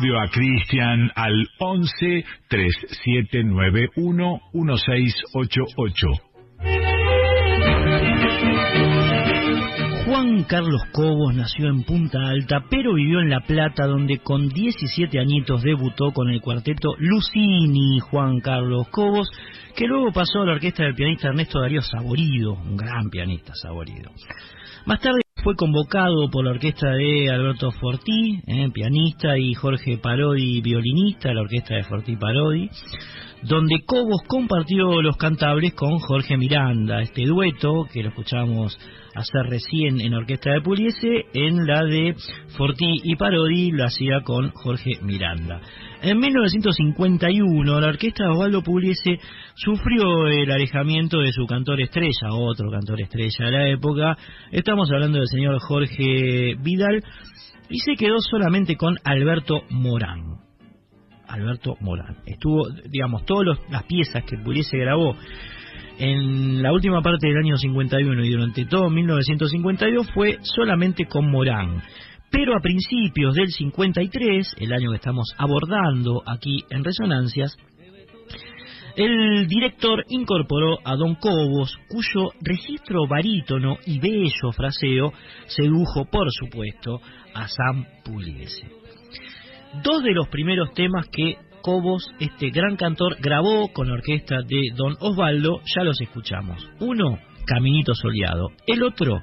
audio a Cristian al 11 3791 1688. Juan Carlos Cobos nació en Punta Alta, pero vivió en La Plata, donde con 17 añitos debutó con el cuarteto Lucini Juan Carlos Cobos, que luego pasó a la orquesta del pianista Ernesto Darío Saborido, un gran pianista Saborido. Más tarde fue convocado por la orquesta de Alberto Fortí, eh, pianista, y Jorge Parodi, violinista, la orquesta de Fortí Parodi, donde Cobos compartió los cantables con Jorge Miranda, este dueto que lo escuchamos hacer recién en la orquesta de Puliese, en la de Fortí y Parodi lo hacía con Jorge Miranda. En 1951 la orquesta de Osvaldo Pugliese sufrió el alejamiento de su cantor estrella, otro cantor estrella de la época, estamos hablando del señor Jorge Vidal, y se quedó solamente con Alberto Morán. Alberto Morán. Estuvo, digamos, todas las piezas que Pugliese grabó en la última parte del año 51 y durante todo 1952 fue solamente con Morán. Pero a principios del 53, el año que estamos abordando aquí en Resonancias, el director incorporó a Don Cobos, cuyo registro barítono y bello fraseo sedujo, por supuesto, a Sam Pugliese. Dos de los primeros temas que Cobos, este gran cantor, grabó con la orquesta de Don Osvaldo, ya los escuchamos. Uno, Caminito Soleado. El otro,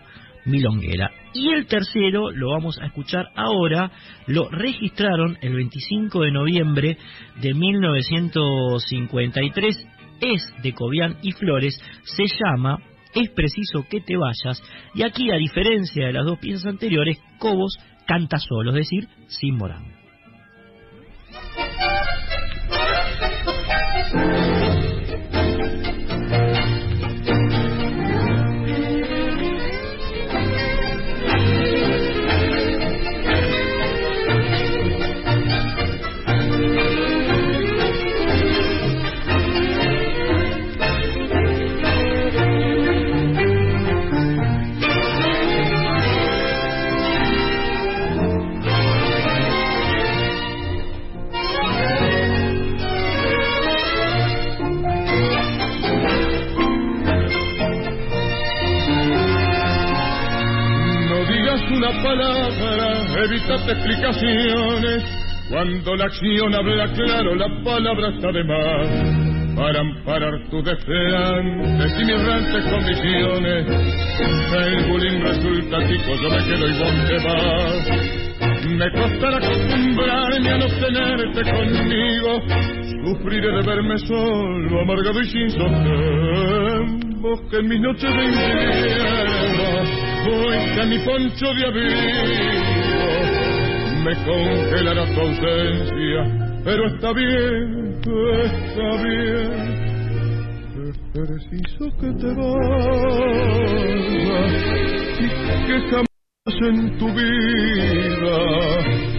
Milonguera. Y el tercero, lo vamos a escuchar ahora, lo registraron el 25 de noviembre de 1953. Es de Cobian y Flores, se llama Es preciso que te vayas. Y aquí, a diferencia de las dos piezas anteriores, Cobos canta solo, es decir, sin Morán. Palabra, evitate explicaciones. Cuando la acción habla claro, la palabra está de más. Para amparar tu desflantes y mis errantes condiciones, el bullying resulta chico, yo me quedo y vos te vas. Me costará acostumbrarme a no tenerte conmigo, sufriré de verme solo, amargado y sin sostén. Vos en mi noche de invierno fuiste a mi poncho de abrigo, me congelará tu ausencia, pero está bien, está bien. Es preciso que te vayas y que jamás en tu vida,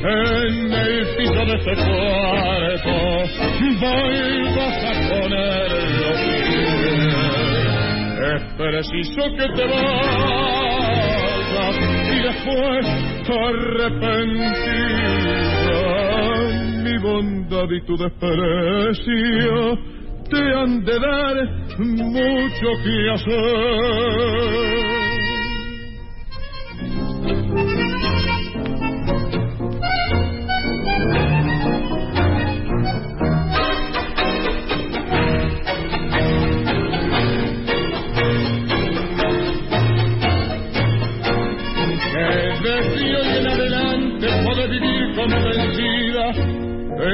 en el piso de este cuarto, vuelvas a poner los pies. Es preciso que te vayas y después arrepentida mi bondad y tu desprecio te han de dar mucho que hacer.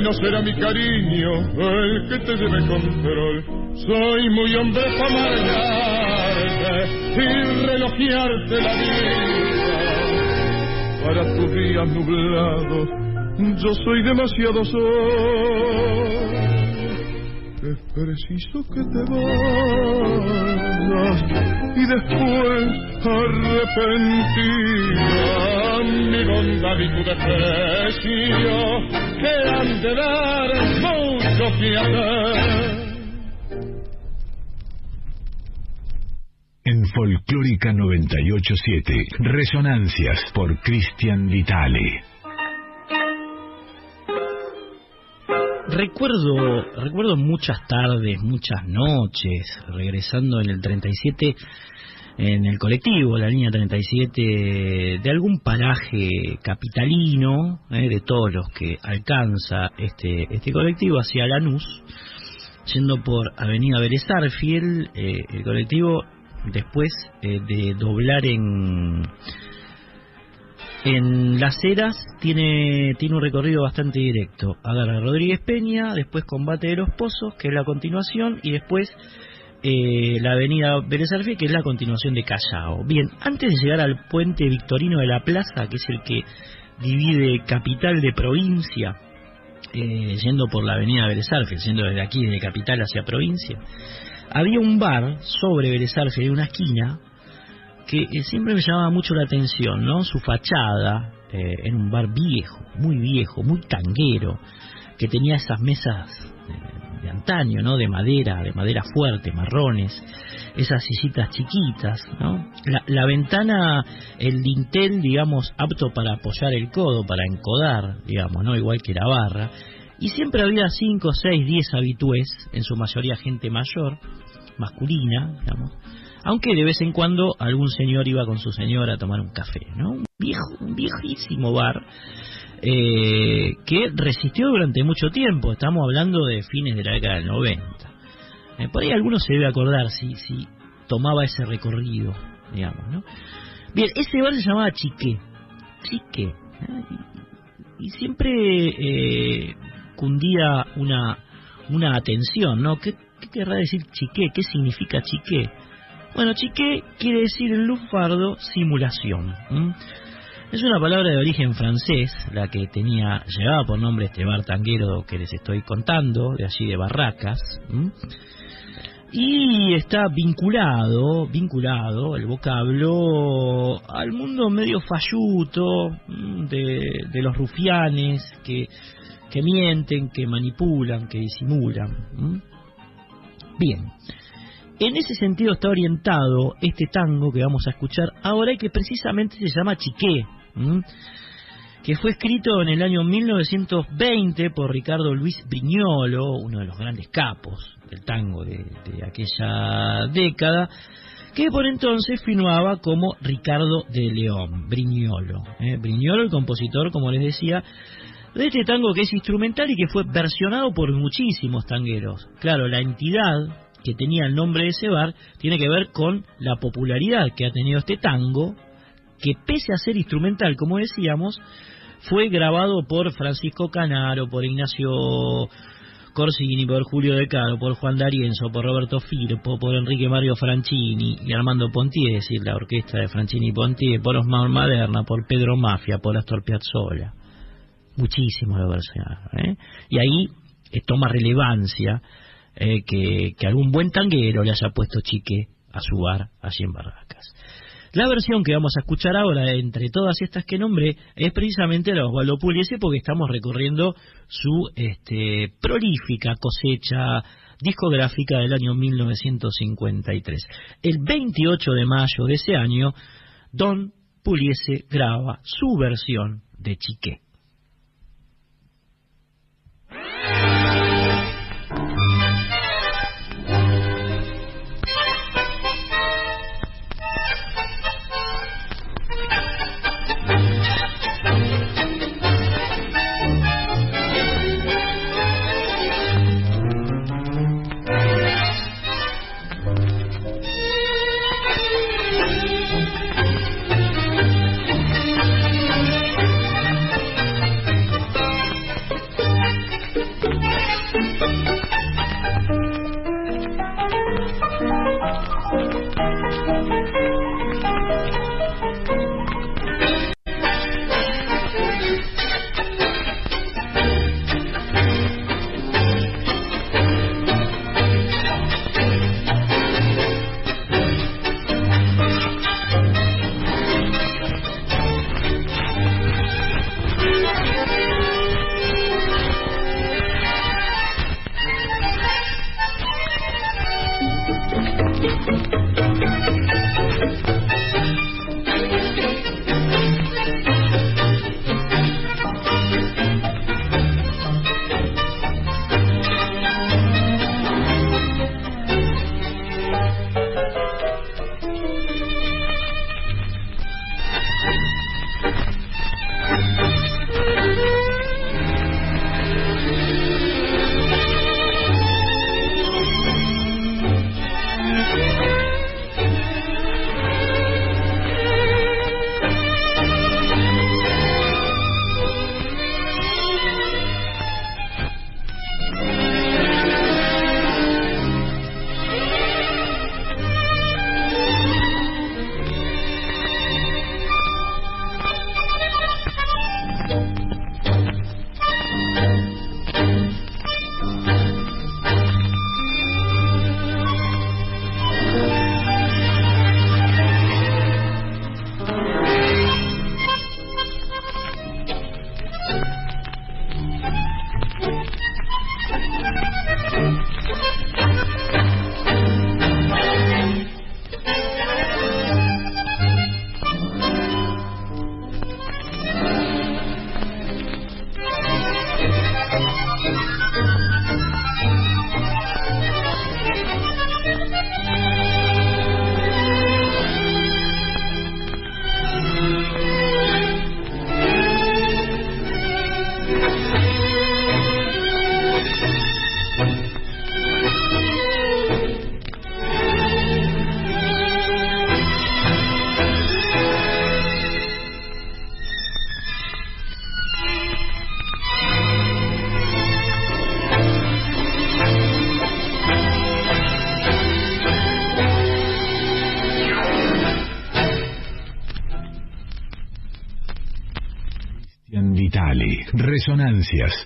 No será mi cariño el que te lleve control. Soy muy hombre para amargarte y relojearte la vida. Para tus días nublados, yo soy demasiado sol. Es preciso que te vayas y después arrepentida mi bondad y tu desprecio que han de dar mucho que hacer. En Folclórica 987, Resonancias por Cristian Vitale. Recuerdo, recuerdo muchas tardes, muchas noches, regresando en el 37 en el colectivo, la línea 37, de algún paraje capitalino, eh, de todos los que alcanza este, este colectivo hacia Lanús, yendo por Avenida Vélez Arfiel, eh, el colectivo después eh, de doblar en en Las Heras tiene, tiene un recorrido bastante directo. Agarra Rodríguez Peña, después Combate de los Pozos, que es la continuación, y después eh, la avenida Vélez Arfiel, que es la continuación de Callao. Bien, antes de llegar al puente Victorino de la Plaza, que es el que divide capital de provincia, eh, yendo por la avenida Vélez yendo desde aquí, desde capital hacia provincia, había un bar sobre Vélez Arfiel, una esquina, que eh, siempre me llamaba mucho la atención, ¿no? Su fachada, eh, era un bar viejo, muy viejo, muy tanguero, que tenía esas mesas de antaño, ¿no? De madera, de madera fuerte, marrones, esas sillitas chiquitas, ¿no? La, la ventana, el dintel, digamos, apto para apoyar el codo, para encodar, digamos, ¿no? Igual que la barra. Y siempre había 5, 6, 10 habitués, en su mayoría gente mayor, masculina, digamos, aunque de vez en cuando algún señor iba con su señora a tomar un café, ¿no? Un viejo, un viejísimo bar eh, que resistió durante mucho tiempo. Estamos hablando de fines de la década del 90. Eh, por ahí alguno se debe acordar si, si tomaba ese recorrido, digamos, ¿no? Bien, ese bar se llamaba Chiqué. Chiqué. ¿no? Y, siempre eh, cundía una, una atención, ¿no? ¿Qué, ¿Qué querrá decir Chiqué? ¿Qué significa Chiqué? Bueno, chiqué quiere decir en lufardo simulación. Es una palabra de origen francés, la que tenía llevaba por nombre este bar tanguero que les estoy contando, de allí de Barracas. ¿m? Y está vinculado, vinculado el vocablo al mundo medio falluto de, los rufianes que, que mienten, que manipulan, que disimulan. Bien. En ese sentido está orientado este tango que vamos a escuchar ahora y que precisamente se llama Chiqué, que fue escrito en el año 1920 por Ricardo Luis Briñolo, uno de los grandes capos del tango de, de aquella década, que por entonces firmaba como Ricardo de León, Briñolo. ¿eh? Briñolo, el compositor, como les decía, de este tango que es instrumental y que fue versionado por muchísimos tangueros. Claro, la entidad que tenía el nombre de ese bar tiene que ver con la popularidad que ha tenido este tango, que pese a ser instrumental, como decíamos, fue grabado por Francisco Canaro, por Ignacio Corsini, por Julio De Caro, por Juan D'Arienzo, por Roberto Firpo, por Enrique Mario Franchini y Armando Pontier, es decir, la orquesta de Franchini y Pontier, por Osmar Maderna, por Pedro Mafia, por Astor Piazzolla. Muchísimos lo versionaron. ¿eh? Y ahí toma relevancia eh, que, que algún buen tanguero le haya puesto chique a su bar allí en Barracas. La versión que vamos a escuchar ahora, entre todas estas que nombré, es precisamente la de Osvaldo Pugliese porque estamos recorriendo su este, prolífica cosecha discográfica del año 1953. El 28 de mayo de ese año, Don Pugliese graba su versión de Chiqué.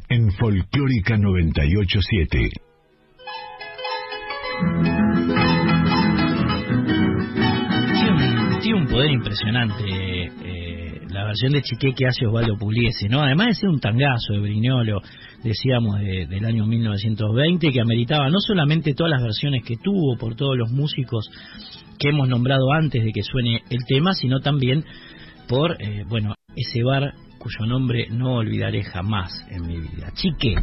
En Folclórica 987. Tiene un, poder impresionante eh, la versión de Chiqué que hace Osvaldo Pugliese, ¿no? Además de ser un tangazo de Brignolo, decíamos, del año 1920, que ameritaba no solamente todas las versiones que tuvo por todos los músicos que hemos nombrado antes de que suene el tema, sino también por, eh, bueno, ese bar cuyo nombre no olvidaré jamás en mi vida. Chique,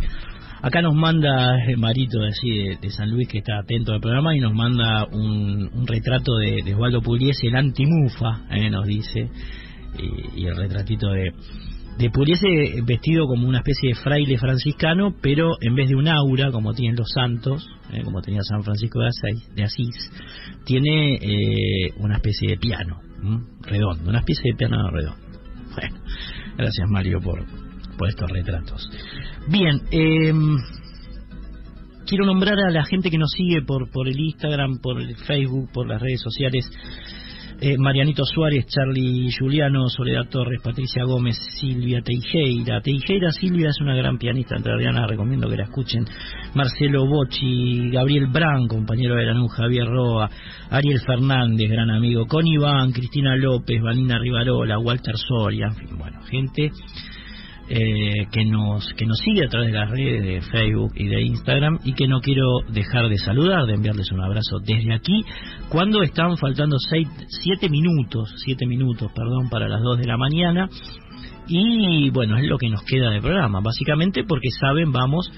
Acá nos manda eh, Marito de, así, de, San Luis, que está atento al programa, y nos manda un, un retrato de, de Osvaldo Pugliese, el antimufa, eh, nos dice, y, y el retratito de, de Pugliese vestido como una especie de fraile franciscano, pero en vez de un aura, como tienen los santos, eh, como tenía San Francisco de Asís, de Asís tiene eh, una especie de piano, ¿m? redondo, una especie de piano redondo. Bueno, gracias Mario por, por estos retratos. Bien, eh, quiero nombrar a la gente que nos sigue por, por el Instagram, por el Facebook, por las redes sociales. Eh, Marianito Suárez, Charlie Juliano, Soledad Torres, Patricia Gómez, Silvia Teijeira. Teijeira Silvia es una gran pianista entrerriana, recomiendo que la escuchen. Marcelo Bocci, Gabriel Brand, compañero de Lanús, Javier Roa, Ariel Fernández, gran amigo, con Iván, Cristina López, Vanina Rivarola, Walter Soria, en fin, bueno, gente eh, que nos que nos sigue a través de las redes de Facebook y de Instagram y que no quiero dejar de saludar, de enviarles un abrazo desde aquí, cuando están faltando seis, siete minutos, siete minutos, perdón, para las dos de la mañana. Y bueno, es lo que nos queda de programa, básicamente porque saben, vamos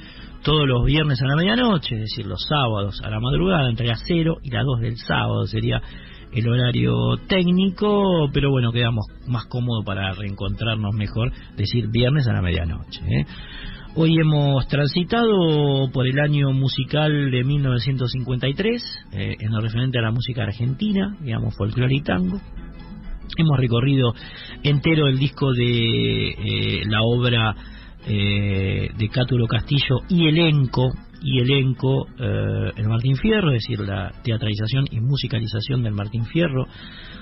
todos los viernes a la medianoche, es decir, los sábados a la madrugada, entre las 0 y las 2 del sábado sería el horario técnico, pero bueno, quedamos más cómodo para reencontrarnos mejor, decir viernes a la medianoche. ¿eh? Hoy hemos transitado por el año musical de 1953, eh, en lo referente a la música argentina, digamos, folclore y tango. Hemos recorrido entero el disco de eh, la obra eh, de Cátulo Castillo y elenco y elenco eh, el Martín Fierro, es decir, la teatralización y musicalización del Martín Fierro,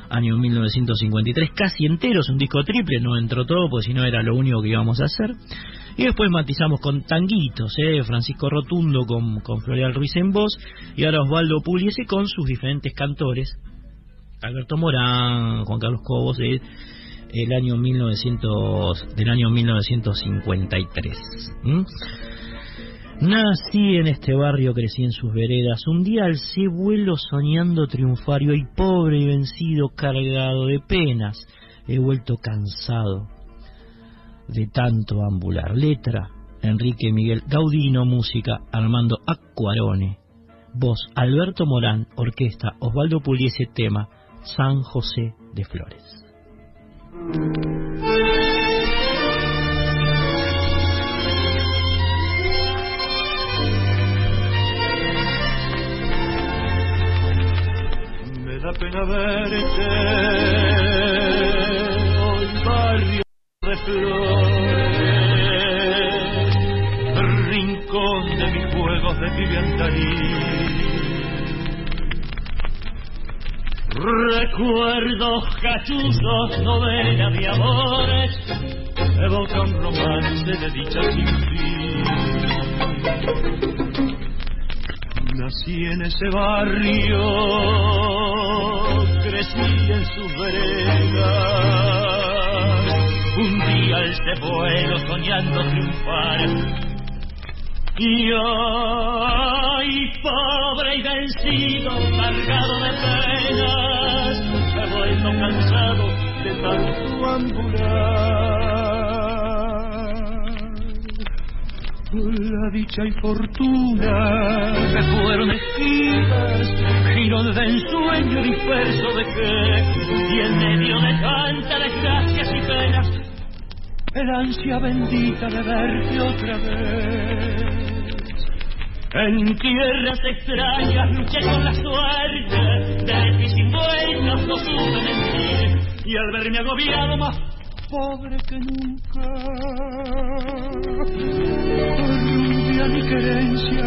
año 1953, casi entero, es un disco triple, no entró todo, pues si no era lo único que íbamos a hacer. Y después matizamos con tanguitos, ¿eh? Francisco Rotundo con, con Floreal Ruiz en voz, y ahora Osvaldo Pugliese con sus diferentes cantores, Alberto Morán, Juan Carlos Cobos, el año 1900, del año 1953. ¿m? Nací en este barrio, crecí en sus veredas. Un día alcé vuelo soñando triunfario y pobre y vencido, cargado de penas. He vuelto cansado de tanto ambular. Letra, Enrique Miguel Gaudino, música, Armando Acquarone. Voz, Alberto Morán, orquesta, Osvaldo Puliese, tema, San José de Flores. Pena verte hoy barrio de flores, rincón de mis juegos de viviandaría. Recuerdos cachuzos, novela de amores, evocan romance de dicha sin fin. Nací en ese barrio, crecí en sus veredas. Un día este vuelo soñando triunfar. Y hoy, pobre y vencido, cargado de penas, he vuelto cansado de tanto ambular. La dicha y fortuna me fueron esquivas, giro de ensueño disperso de que, y en medio de tanta desgracias y penas, el ansia bendita de verte otra vez. En tierras extrañas luché con la suerte, de mis sin buenos no supe mentir, y al verme agobiado más pobre que nunca, volví a mi querencia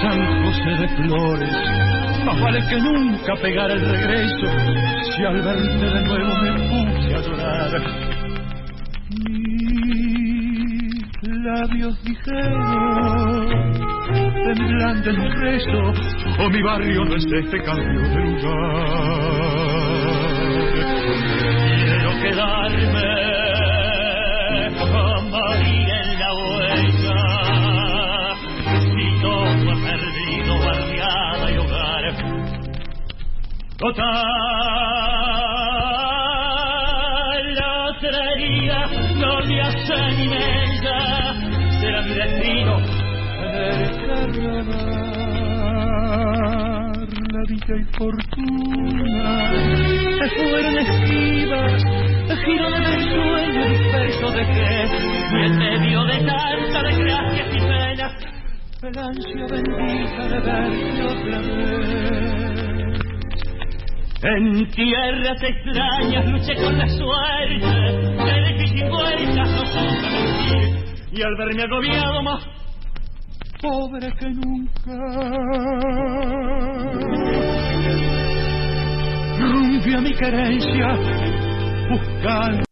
San José de Flores, más vale que nunca pegar el regreso, si al verte de nuevo me puse a llorar. Mis labios dijeron, temblando en un rezo, o mi barrio no es este cambio de lugar. Quiero quedarme a total. La traería, no me hace ni mella, será mi destino carnaval. La dicha y fortuna fueron esquivas, girones del sueño disperso de que en medio de tanta desgracia y pena, el ansia bendita de verte otra vez. En tierras extrañas luché con la suerte, de difícil vueltas no mentir, y al verme agobiado más pobre que nunca, rumbi a mi querencia, buscando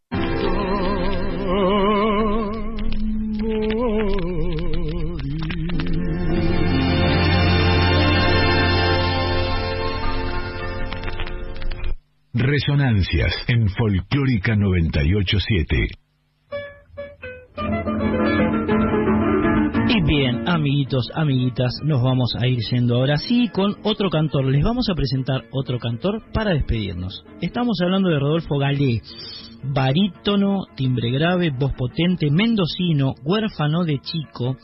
En Folclórica 987. Y bien, amiguitos, amiguitas, nos vamos a ir yendo ahora sí con otro cantor. Les vamos a presentar otro cantor para despedirnos. Estamos hablando de Rodolfo Galé, barítono, timbre grave, voz potente, mendocino, huérfano de chico,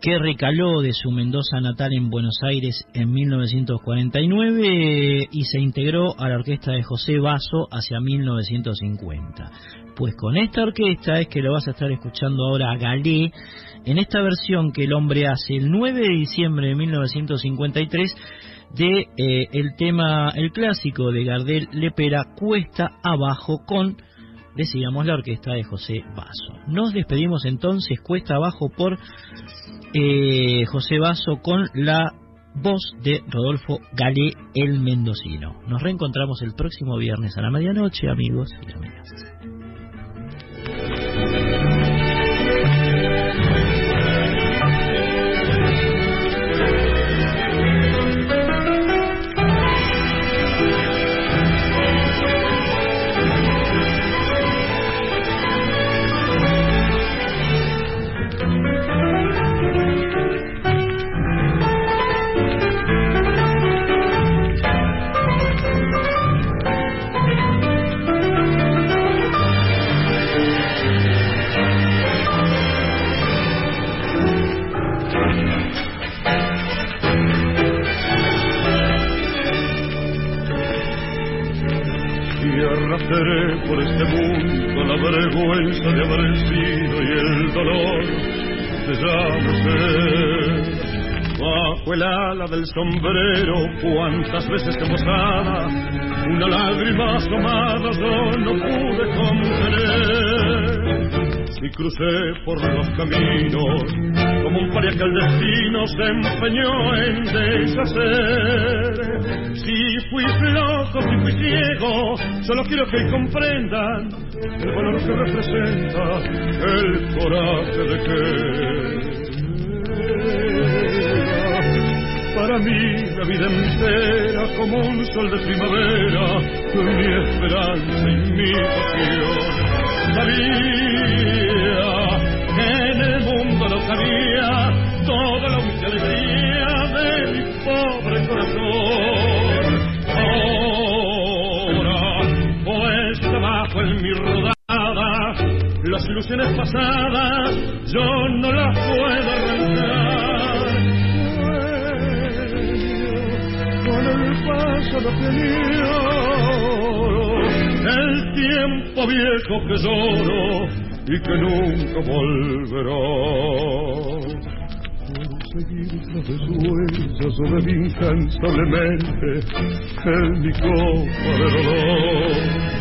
que recaló de su Mendoza natal en Buenos Aires en 1949 y se integró a la orquesta de José Basso hacia 1950. Pues con esta orquesta es que lo vas a estar escuchando ahora a Galé en esta versión que el hombre hace el 9 de diciembre de 1953 de eh, el tema, el clásico de Gardel Lepera, Cuesta Abajo con, decíamos, la orquesta de José Basso. Nos despedimos entonces, Cuesta Abajo por eh, José Basso con la voz de Rodolfo Galé, el mendocino. Nos reencontramos el próximo viernes a la medianoche, amigos y amigas. Por este mundo la vergüenza de haber sido y el dolor de ya no ser. Bajo el ala del sombrero, cuántas veces embosada, una lágrima asomada yo no pude contener. Si crucé por los caminos, como un paria que el destino se empeñó en deshacer. Si fui flojo, si fui ciego, solo quiero que comprendan el valor que representa el coraje de que para mí la vida entera como un sol de primavera, mi esperanza y mi pasión. Sabía que en el mundo no cabía toda la única alegría de mi pobre corazón. Ahora, pues abajo en mi rodada, las ilusiones pasadas yo no las puedo arrancar. Paso el tiempo viejo que lloro y que nunca volverá. Seguir huellas de mi incansablemente en mi copa de dolor.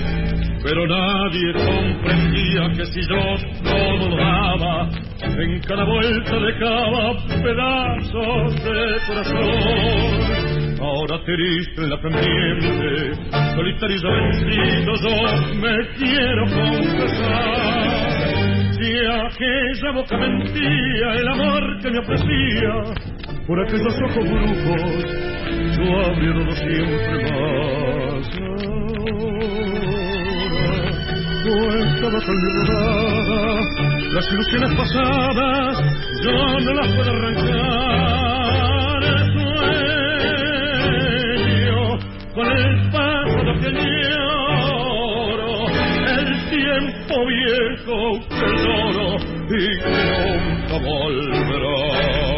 Pero nadie comprendía que si yo todo lo daba, en cada vuelta dejaba pedazos de corazón. Ahora triste en la pendiente, solitario y vencido, yo me quiero confesar. Si aquella boca mentía el amor que me ofrecía, por aquellos ojos brujos, yo abriéndolo siempre más. Ahora no estaba tan las ilusiones pasadas, yo no las puedo arrancar. con el paso del señor, el tiempo viejo que lloro y que nunca volverá.